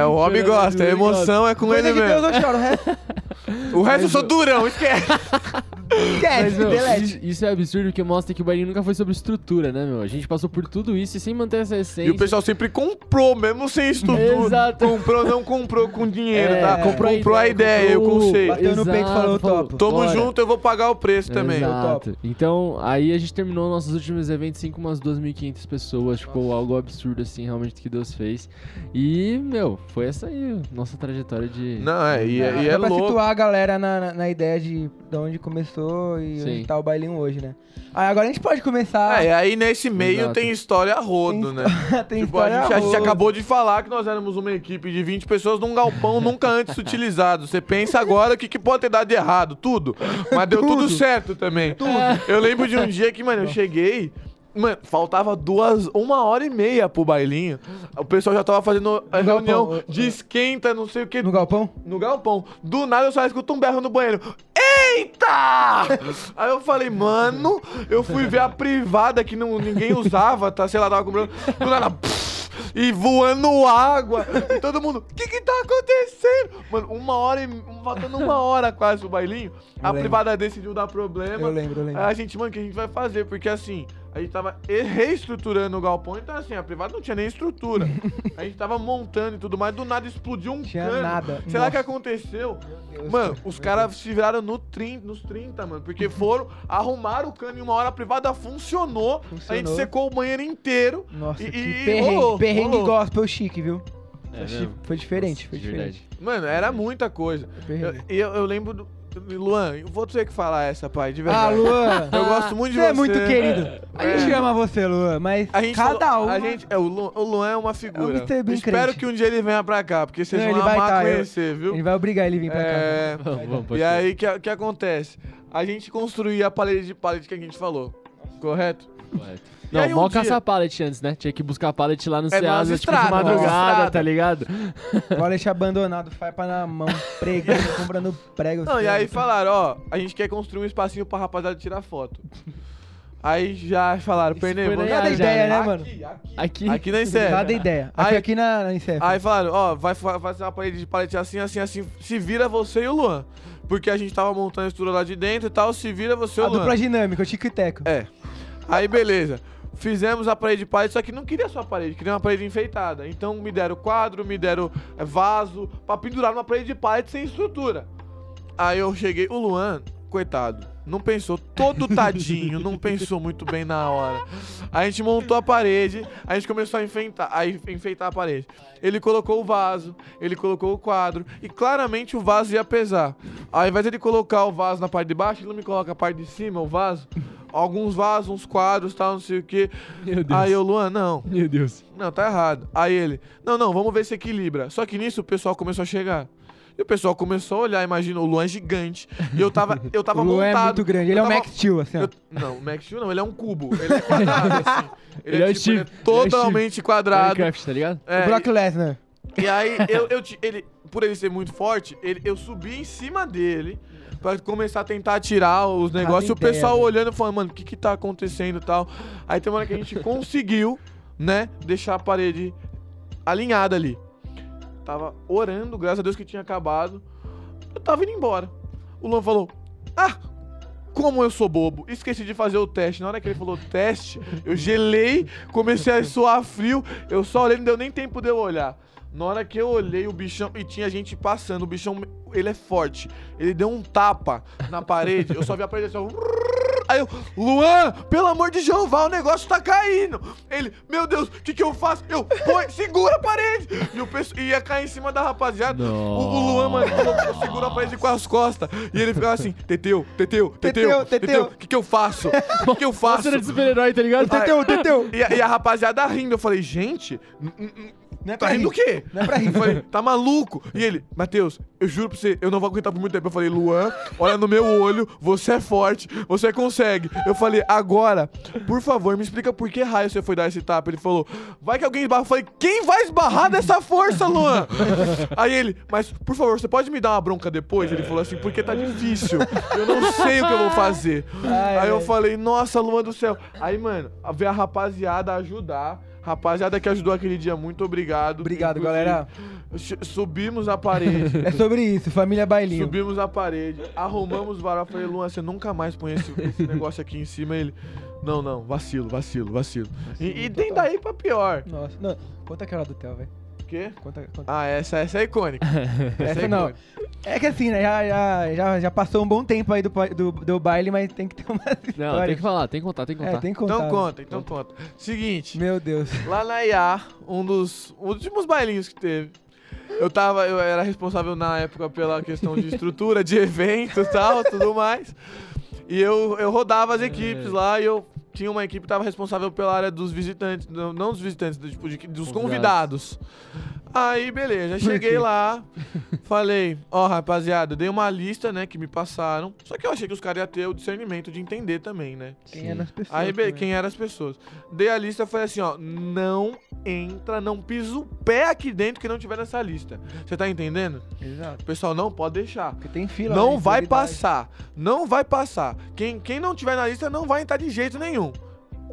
é, o homem Chorando gosta, a de emoção é com Coisa ele de Deus mesmo. eu choro, o resto O resto eu sou durão, esquece. Esquece, Mas, meu, delete. isso, isso é absurdo porque mostra que o bailinho nunca foi sobre estrutura, né, meu? A gente passou por tudo isso e sem manter essa essência. E o pessoal sempre comprou, mesmo sem estrutura. Exato. Comprou, não comprou com dinheiro, É, tá? comprou Comprou, a ideia, ideia, o comprou- conceito. Bateu no peito e falou, falou, topo. Tamo bora. junto, eu vou pagar o preço também. Exato. Então, aí a gente terminou nossos últimos eventos assim, com umas 2.500 pessoas, tipo, algo absurdo assim, realmente que Deus fez. E, meu, foi essa aí, nossa trajetória de Não, é, e, é- e Dá é pra louco. situar a galera na, na, na ideia de, de onde começou e Sim. onde tá o bailinho hoje, né? Aí agora a gente pode começar. É, aí nesse meio Exato. tem história a rodo, né? Tem Tipo, a história gente, a gente acabou de falar que nós éramos uma equipe de 20 pessoas num galpão nunca antes utilizado. Você pensa agora o que, que pode ter dado de errado? Tudo. Mas deu tudo, Tudo. certo também. Eu lembro de um dia que, mano, eu cheguei. Mano, faltava duas, uma hora e meia pro bailinho. O pessoal já tava fazendo a No reunião galpão, de esquenta, não sei o que, No galpão? no galpão. Do nada eu só escuto um berro no banheiro. Eita! Aí eu falei, mano, eu fui ver a privada que não, ninguém usava, tá? Sei lá, tava comprando. Do nada. pff, E voando água. E todo mundo, o que que tá acontecendo? Mano, uma hora e. Faltando uma hora quase pro bailinho. a lembro. privada decidiu dar problema. Eu lembro, eu lembro. Aí a gente, mano, o que a gente vai fazer? Porque assim, a gente tava reestruturando o galpão, então assim, a privada não tinha nem estrutura. a gente tava montando e tudo mais, do nada explodiu um Tinha cano. nada. Sei lá o que Nossa. aconteceu. Mano, os caras se viraram no 30, nos 30, mano, porque foram, arrumaram o cano em uma hora, a privada funcionou, a gente Funcionou. secou o banheiro inteiro. Nossa, E- que e- perrengue. rolou, perrengue rolou. gospel chique, viu? É Foi? Foi diferente, foi De diferente. verdade. Mano, era muita coisa. Foi Eu, e eu, eu lembro do. Luan, eu vou ter que falar essa, pai, de Ah, verdade. Luan. Eu gosto muito de Você você. é muito querido. A gente É. ama você, Luan, mas A gente cada falou- um. A gente, é, o, Luan, o Luan é uma figura. É um Espero crente. que um dia ele venha pra cá, porque vocês Não, vão ele vai amar tá, eu- conhecer, viu? Ele vai obrigar ele a vir pra É, cá. Vamos, vamos, E aí, o que, que acontece? A gente construía a parede de pallet que a gente falou. Correto? Correto. Não, aí um mal dia- caçar pallet antes, né? Tinha que buscar pallet lá no É, Ceasa, tipo de madrugada, tá ligado? Pode deixar abandonado, farpa na mão, pregando, comprando prego. Não, e aí falaram, ó, a gente quer construir um espacinho pra rapaziada tirar foto. Aí já falaram, na Cada ideia, né? né, mano? Aqui, aqui. Aqui. Aqui na Incef. Nada ideia. Aqui, Aí- aqui na, na Incef. Aí falaram, ó, vai fa- fazer uma parede de palete assim, assim, assim. Se vira você e o Luan. Porque a gente tava montando a estrutura lá de dentro e tal, se vira você e a o Luan. dupla dinâmica, o Tico e Teco. É. Aí beleza. Fizemos a parede de pallet, só que não queria só a parede, queria uma parede enfeitada. Então me deram quadro, me deram é, vaso, pra pendurar numa parede de pallet sem estrutura. Aí eu cheguei, o Luan, coitado, não pensou, todo tadinho, não pensou muito bem na hora. A gente montou a parede, a gente começou a enfeitar, a enfeitar a parede. Ele colocou o vaso, ele colocou o quadro, e claramente o vaso ia pesar. Ao invés de ele colocar o vaso na parte de baixo, ele não me coloca a parte de cima, o vaso. Alguns vasos, uns quadros, tal, não sei o. Meu Deus. Aí eu, Luan, não, Meu Deus. não, tá errado. Aí ele, não, não, vamos ver se equilibra. Só que nisso o pessoal começou a chegar. E o pessoal começou a olhar, imagina, o Luan é gigante. E eu tava, eu tava o Luan montado. é muito grande. Ele eu é o tava- Max Steel, assim, eu- não, o Max Steel não, ele é um cubo. Ele é quadrado, assim. Ele, Ele é, é tipo, ele é ele é totalmente quadrado. Minecraft, tá ligado? É, o Brock Lesnar. e aí, eu, eu ele, por ele ser muito forte, ele, eu subi em cima dele pra começar a tentar tirar os negócios. E o pessoal olhando e falando, mano, o que que tá acontecendo e tal. Aí tem uma hora que a gente conseguiu, né, deixar a parede alinhada ali. Tava orando, graças a Deus que tinha acabado. Eu tava indo embora. O Luan falou: Ah, como eu sou bobo, esqueci de fazer o teste. Na hora que ele falou teste, eu gelei, comecei a suar frio. Eu só olhei, não deu nem tempo de eu olhar. Na hora que eu olhei o bichão e tinha gente passando, o bichão, ele é forte. Ele deu um tapa na parede. Eu só vi a parede assim. Aí eu, Luan, pelo amor de Jeová, o negócio tá caindo. Ele, meu Deus, o que que eu faço? Eu, põe, segura a parede. E o pessoal ia cair em cima da rapaziada. O, o Luan, mano, colocou, segura a parede com as costas. E ele ficava assim, Teteu, Teteu, Teteu, Teteu, o que que eu faço? O que que eu faço? Você de super-herói, tá ligado? Teteu, teteu. E a, e a rapaziada rindo. Eu falei, gente, Não é tá pra rindo rir. do quê? Não é pra rir. Eu falei, tá maluco? E ele, Matheus, eu juro pra você, eu não vou aguentar por muito tempo. Eu falei, Luan, olha no meu olho, você é forte, você consegue. Eu falei, agora, por favor, me explica por que raio você foi dar esse tapa. Ele falou, vai que alguém esbarra. Eu falei, quem vai esbarrar dessa força, Luan? Aí ele, mas por favor, você pode me dar uma bronca depois? Ele falou assim, porque tá difícil. Eu não sei o que eu vou fazer. Ai, Aí eu falei, nossa, Luan do céu. Aí, mano, ver a rapaziada ajudar. Rapaziada que ajudou aquele dia, muito obrigado. Obrigado, Inclusive, galera. Subimos a parede. É sobre isso, família Bailinho. Subimos a parede, arrumamos o varal. Falei, Luan, você nunca mais põe esse, esse negócio aqui em cima. Ele, não, não, vacilo, vacilo, vacilo. E, e tem daí pra pior. Nossa, não. Conta aquela do Theo, velho. Quê? Conta, conta. Ah, essa, essa é icônica. Essa é não. icônica. É que assim, né? Já, já, já, já passou um bom tempo aí do, do, do baile, mas tem que ter uma história. Não, tem que falar, tem que contar, tem que contar. É, tem que contar. Então conta, então conta. Seguinte, Meu Deus. lá na IA, um dos últimos bailinhos que teve. Eu tava, eu era responsável na época pela questão de estrutura, de evento e tal, tudo mais. E eu, eu rodava as equipes lá e eu tinha uma equipe que tava responsável pela área dos visitantes, não, não dos visitantes, do- tipo, de- dos convidados. Aí, beleza, cheguei lá, falei, ó, rapaziada, dei uma lista, né, que me passaram. Só que eu achei que os caras iam ter o discernimento de entender também, né? Quem eram as pessoas? Aí, também. quem eram as pessoas? Dei a lista, foi assim, ó, não entra, não pisa o pé aqui dentro que não tiver nessa lista. Você tá entendendo? Exato. O pessoal não pode deixar. Porque tem fila. Não né, vai passar. Não vai passar. Quem, quem não tiver na lista não vai entrar de jeito nenhum.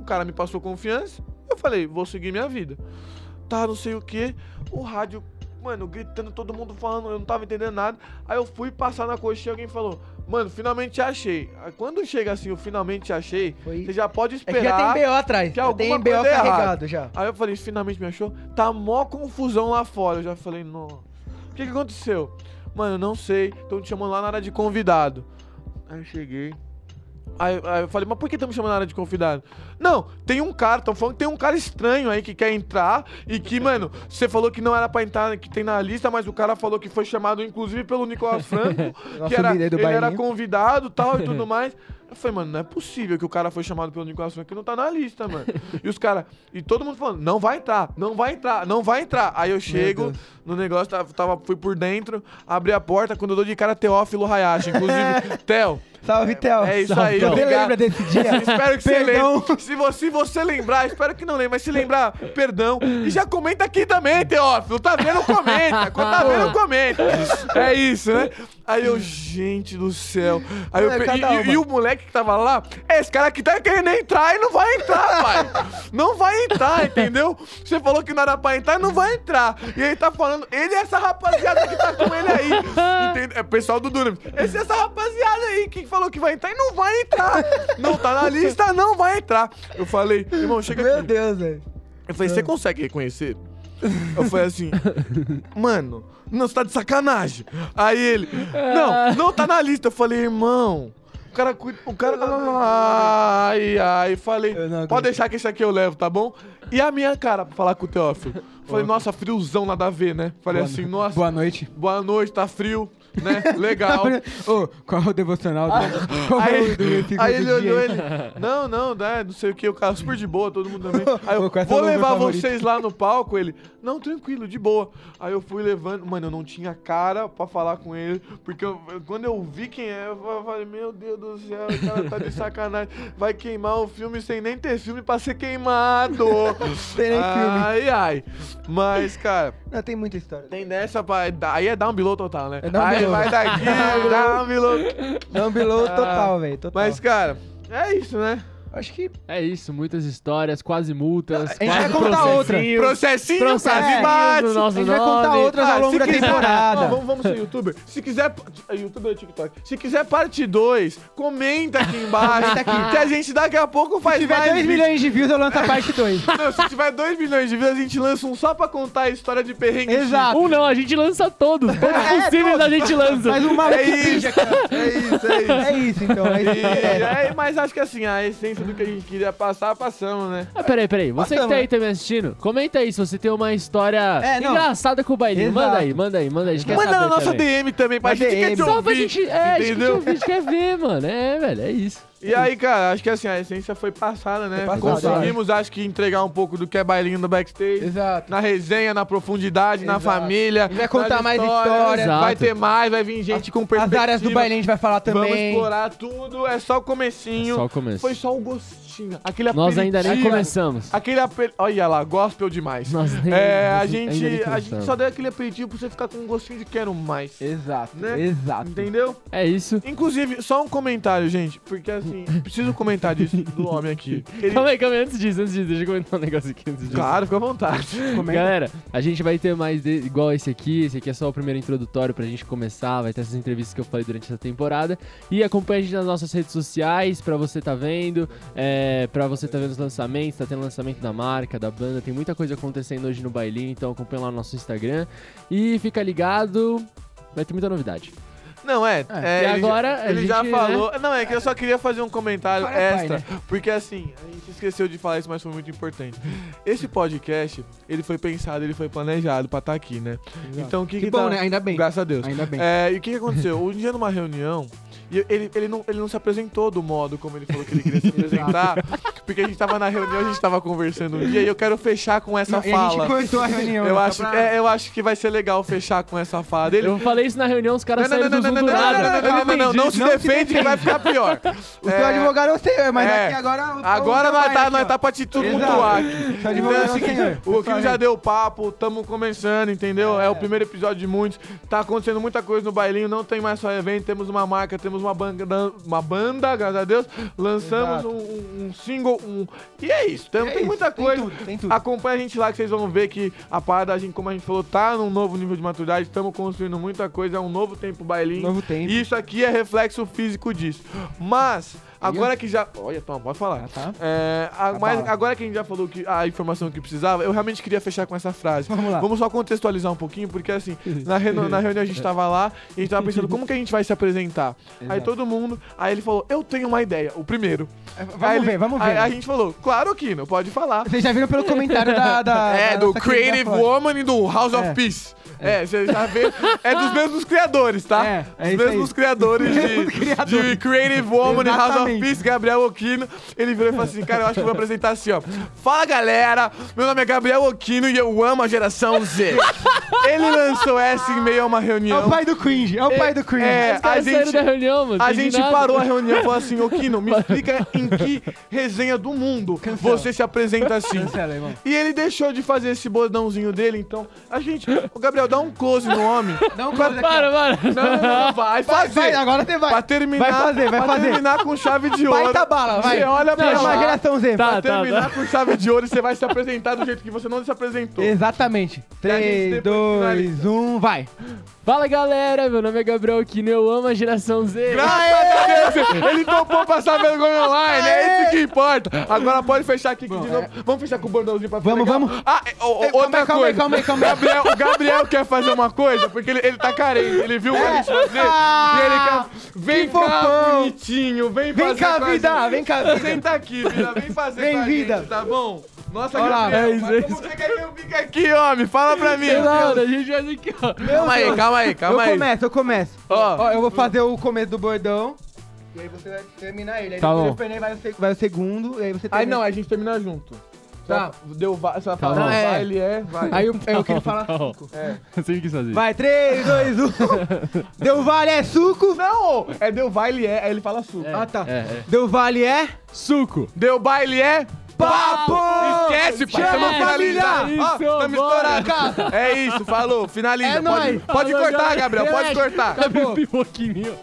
O cara me passou confiança. Eu falei, vou seguir minha vida. Tá, não sei o que. O rádio, mano, gritando, todo mundo falando, eu não tava entendendo nada. Aí eu fui passar na coxinha e alguém falou, mano, finalmente te achei. Aí Quando chega assim, eu finalmente te achei, Foi- você já pode É que esperar. já tem BO atrás. que Já tem BO é carregado já. Aí eu falei, finalmente me achou? Tá mó confusão lá fora. Eu já falei, não. O que, que aconteceu? Mano, eu não sei. Estão te chamando lá na área de convidado. Aí eu cheguei. Aí, aí eu falei, mas por que estão me chamando na área de convidado? Não, tem um cara, estão falando que tem um cara estranho aí que quer entrar e que, mano, você falou que não era pra entrar, que tem na lista, mas o cara falou que foi chamado, inclusive, pelo Nicolas Franco, que era, ele era convidado tal e tudo mais. Eu falei, mano, não é possível que o cara foi chamado pelo Nicolas Franco que não tá na lista, mano. E os caras, e todo mundo falando, não vai entrar, não vai entrar, não vai entrar. Aí eu chego no negócio, tava, tava- fui por dentro, abri a porta, quando eu dou de cara Teófilo Hayashi. Inclusive, Theo, Salve, Theo. é isso Salve, aí. Você lembra desse dia? Espero que você Perdão. lembre. Se você, se você lembrar, espero que não lembre, mas se lembrar, perdão. E já comenta aqui também, Teófilo. Tá vendo? Comenta. Quando tá vendo, comenta. É isso, né? Aí eu, gente do céu. Aí eu, É, pe- e, e o moleque que tava lá, é, esse cara aqui tá querendo entrar e não vai entrar, pai. Não vai entrar, entendeu? Você falou que não era pra entrar, não vai entrar. E ele tá falando, ele é essa rapaziada que tá com ele aí. Entende? É o pessoal do Dunamis. Esse é essa rapaziada aí que falou que vai entrar e não vai entrar. Não tá na lista, não vai entrar. Eu falei, irmão, chega Meu aqui. Deus, velho. Eu falei, você consegue reconhecer? Eu falei assim, mano, não, você tá de sacanagem. Aí ele, não, não tá na lista. Eu falei, irmão, o cara cuida, o cara. Ai, ai, falei, pode deixar que esse aqui eu levo, tá bom? E a minha cara pra falar com o Teófilo. Falei, nossa, friozão nada a ver, né? Falei Boa assim, no- nossa, Boa noite. boa noite, tá frio, né? Legal. Ô, qual é o devocional do... Qual é Aí, o do aí ele olhou ele. Não, não, né? Não sei o que, o cara super de boa, todo mundo também. Aí eu Ô, é vou levar favorito?" vocês lá no palco, ele. Não, tranquilo, de boa. Aí eu fui levando. Mano, eu não tinha cara pra falar com ele. Porque eu- quando eu vi quem é, eu falei, meu Deus do céu, o cara tá de sacanagem. Vai queimar o filme sem nem ter filme pra ser queimado. Tem nem filme. Ai, ai. Mas, cara. Não, tem muita história. Tem dessa pra. Aí é dar um bilô total, né? É down aí below. Vai daqui, um bilô. Não, below Ah, total, velho. Mas, cara, é isso, né? Acho que. É isso, muitas histórias, quase multas, A gente vai contar outra. processinhos, Processinho, processinho quase bate. do A gente vai contar nome. outras ao Ah, longo da quiser- temporada. Ó, vamos, vamos ser youtuber. Se quiser. é, Youtuber ou TikTok? Se quiser parte 2, comenta aqui embaixo. Comenta aqui. Que a gente daqui a pouco faz Se tiver mais 2 vídeo. milhões de views, eu lanço a parte 2. Não, se tiver 2 milhões de views, a gente lança um só pra contar a história de perrengue. Exato. Um não, a gente lança todos. Todos É, possíveis todos. a gente lança. Faz um É maluco isso, aqui, ó. é isso, é isso. É isso, então. É isso. É. é, mas acho que assim, a essência do que a gente queria passar, passamos, né? Ah, peraí, peraí. Você que Passamos, tá aí né? também assistindo, comenta aí se você tem uma história É, engraçada com o bailinho. Exato. Manda aí, manda aí, manda aí. A gente quer Manda saber na nossa também. DM também, pra Na gente quer DM. te Só pra ouvir, gente. É, a gente entendeu? quer, a gente quer ver, mano. É, velho, é isso. E aí, cara, acho que assim, a essência foi passada, né? Foi passada. Conseguimos, acho que, entregar um pouco do que é bailinho no backstage. Exato. Na resenha, na profundidade, na Exato. família. Vai contar mais histórias. Vai Exato. ter mais, vai vir gente com As perspectiva. áreas do bailinho a gente vai falar Vamos também. explorar tudo, é só o comecinho. Só o começo. Foi só o gostinho. Aquele Nós ainda nem começamos. Aquele apel... Olha lá, gospel demais. Nós nem- é, a gente, a gente só deu aquele aperitivo pra você ficar com um gostinho de quero mais. Exato. Né? Exato. Entendeu? É isso. Inclusive, só um comentário, gente, porque assim, preciso comentar disso do homem aqui. Ele... Calma aí, calma aí, antes disso, antes disso, deixa eu comentar um negócio aqui antes disso. Claro, fica à vontade. Comenta. Galera, a gente vai ter mais de- igual esse aqui. Esse aqui é só o primeiro introdutório pra gente começar. Vai ter essas entrevistas que eu falei durante essa temporada. E acompanha a gente nas nossas redes sociais pra você tá vendo. É, pra você tá vendo os lançamentos. Tá tendo lançamento da marca, da banda. Tem muita coisa acontecendo hoje no bailinho. Então acompanha lá no nosso Instagram. E fica ligado. Vai ter muita novidade. Não, é. é, E ele agora, já, a ele já gente, né? falou. Não, é que eu só queria fazer um comentário Agora é pai, extra. né? Porque assim, a gente esqueceu de falar isso, mas foi muito importante. Esse podcast, ele foi pensado, ele foi planejado pra estar aqui, né? Então o que Que que, bom, tá- né? Ainda bem. Graças a Deus. Ainda bem. É, e o que, que aconteceu? Um dia numa reunião, e ele, ele, não, ele não se apresentou do modo como ele falou que ele queria se apresentar, porque a gente tava na reunião, a gente tava conversando um dia, e eu quero fechar com essa Não, e a gente fala. cortou a reunião. Eu só acho, pra- é, eu acho que vai ser legal fechar com essa fala dele. Eu falei isso na reunião, os caras Não, não, saíram não, do não, Zoom não, do não, não, nada. não, não, não, não, não se Não se defende que vai ficar pior. O seu advogado é o senhor, mas é. aqui agora... Agora nós tá, nós tá pra te tudo mutuar aqui. Então, é o assim, Kim já deu papo, tamo começando, entendeu? É. o primeiro episódio de muitos. Tá acontecendo muita coisa no bailinho, não tem mais só evento, temos uma marca, temos uma banda, uma banda graças a Deus. Lançamos um, um- um single, um... E é isso, tem, É tem isso, muita tem coisa. tudo, tem tudo. Acompanha a gente lá que vocês vão ver que a parada, a gente, como a gente falou, tá num novo nível de maturidade, estamos construindo muita coisa, é um novo tempo bailinho. Novo tempo. E isso aqui é reflexo físico disso. Mas, agora que já. Olha, Tom, pode falar. Ah, tá. É, a- Tá mas agora que a gente já falou que a informação que precisava, eu realmente queria fechar com essa frase. Vamos lá. Vamos só contextualizar um pouquinho, porque assim, na, reno- na reunião a gente tava lá e a gente tava pensando como que a gente vai se apresentar. Aí Exato. todo mundo, aí ele falou, eu tenho uma ideia, o primeiro. É, Vamos Aí ele- ver, vamos ver. Aí a gente falou, claro, Kino, pode falar. Vocês já viram pelo comentário da... da É, da do Creative. Woman e do House É. of Peace. É, você já vê. É dos mesmos criadores, tá? É, é Os isso mesmos aí. criadores de, criadores. de Creative Woman e House of. Peace, Gabriel Okino. Ele virou e falou assim: Cara, eu acho que eu vou apresentar assim, ó. Fala galera, meu nome é Gabriel Okino e eu amo a geração Z. Ele lançou essa em meio a uma É reunião. o pai do cringe, é o pai do cringe. É, a gente- da reunião, mano. A gente nada. parou a reunião e falou assim, ô Kino, me explica em que resenha do mundo você se apresenta assim. Cancela, irmão. E ele deixou de fazer esse bordãozinho dele, então a gente. O Gabriel, dá um close no homem. Dá um close aqui. Para, para. Não, não, não, vai Vai, fazer. vai, agora você vai. Pra terminar, Vai fazer, vai fazer. terminar com chave de ouro. Vai tá bala, vai. Você olha pra Não, lá, geração Z. Tá, pra terminar tá. com chave de ouro e você vai se apresentar do jeito que você não se apresentou. Exatamente. E a gente 3, depois 2, finaliza. 1, vai. Fala galera, meu nome é Gabriel Kino, eu amo a geração Z. Graças a Deus, ele topou passar vergonha online, é isso que importa. Agora pode fechar aqui de novo. Vamos fechar com o bordãozinho pra ficar Vamos, legal? vamos. Ah, é, ó, ó, Ei, calma outra aí, calma aí, coisa. calma aí, calma aí. Gabriel, o Gabriel quer fazer uma coisa, porque ele, ele tá carente. Ele viu o que a gente fazer Ah, e ele quer. Vem que cá, fofão. bonitinho, vem, Vem fazer cá, vida, vem cá, vida. Senta aqui, vida, vem fazer Vem, com a vida. gente, tá bom? Nossa, Olha lá, Gabriel, é isso, mas é como você quer que eu fique aqui, homem? Fala pra mim. Lá, a gente faz aqui, ó. Calma aí, calma aí, calma eu aí. começo, eu começo. Ó. Ó, eu vou fazer o começo do bordão. E aí você vai terminar ele. Aí Tá depois bom. o Fernê vai, o seg- vai o segundo. E aí você Aí termina. não, a gente termina junto. Tá. Deu vai, você vai Tá falar, bom. não, É. vai, ele é, vai. Aí eu, eu queria falar Tá bom. suco. É. Eu sempre quis fazer. Vai, 3, 2, 1. Deu vale é suco. Não, é deu baile é, aí ele fala suco. É, Ah, tá. É, é. Deu vale é Suco. Deu baile é papo! Esquece, pai, Chama tamo a família! Ó, Isso, tamo bora. estourado. É isso, falou, finaliza. É pode nóis. pode Falou, cortar, galera. Gabriel, pode cortar. Acabou. Pipoquinho.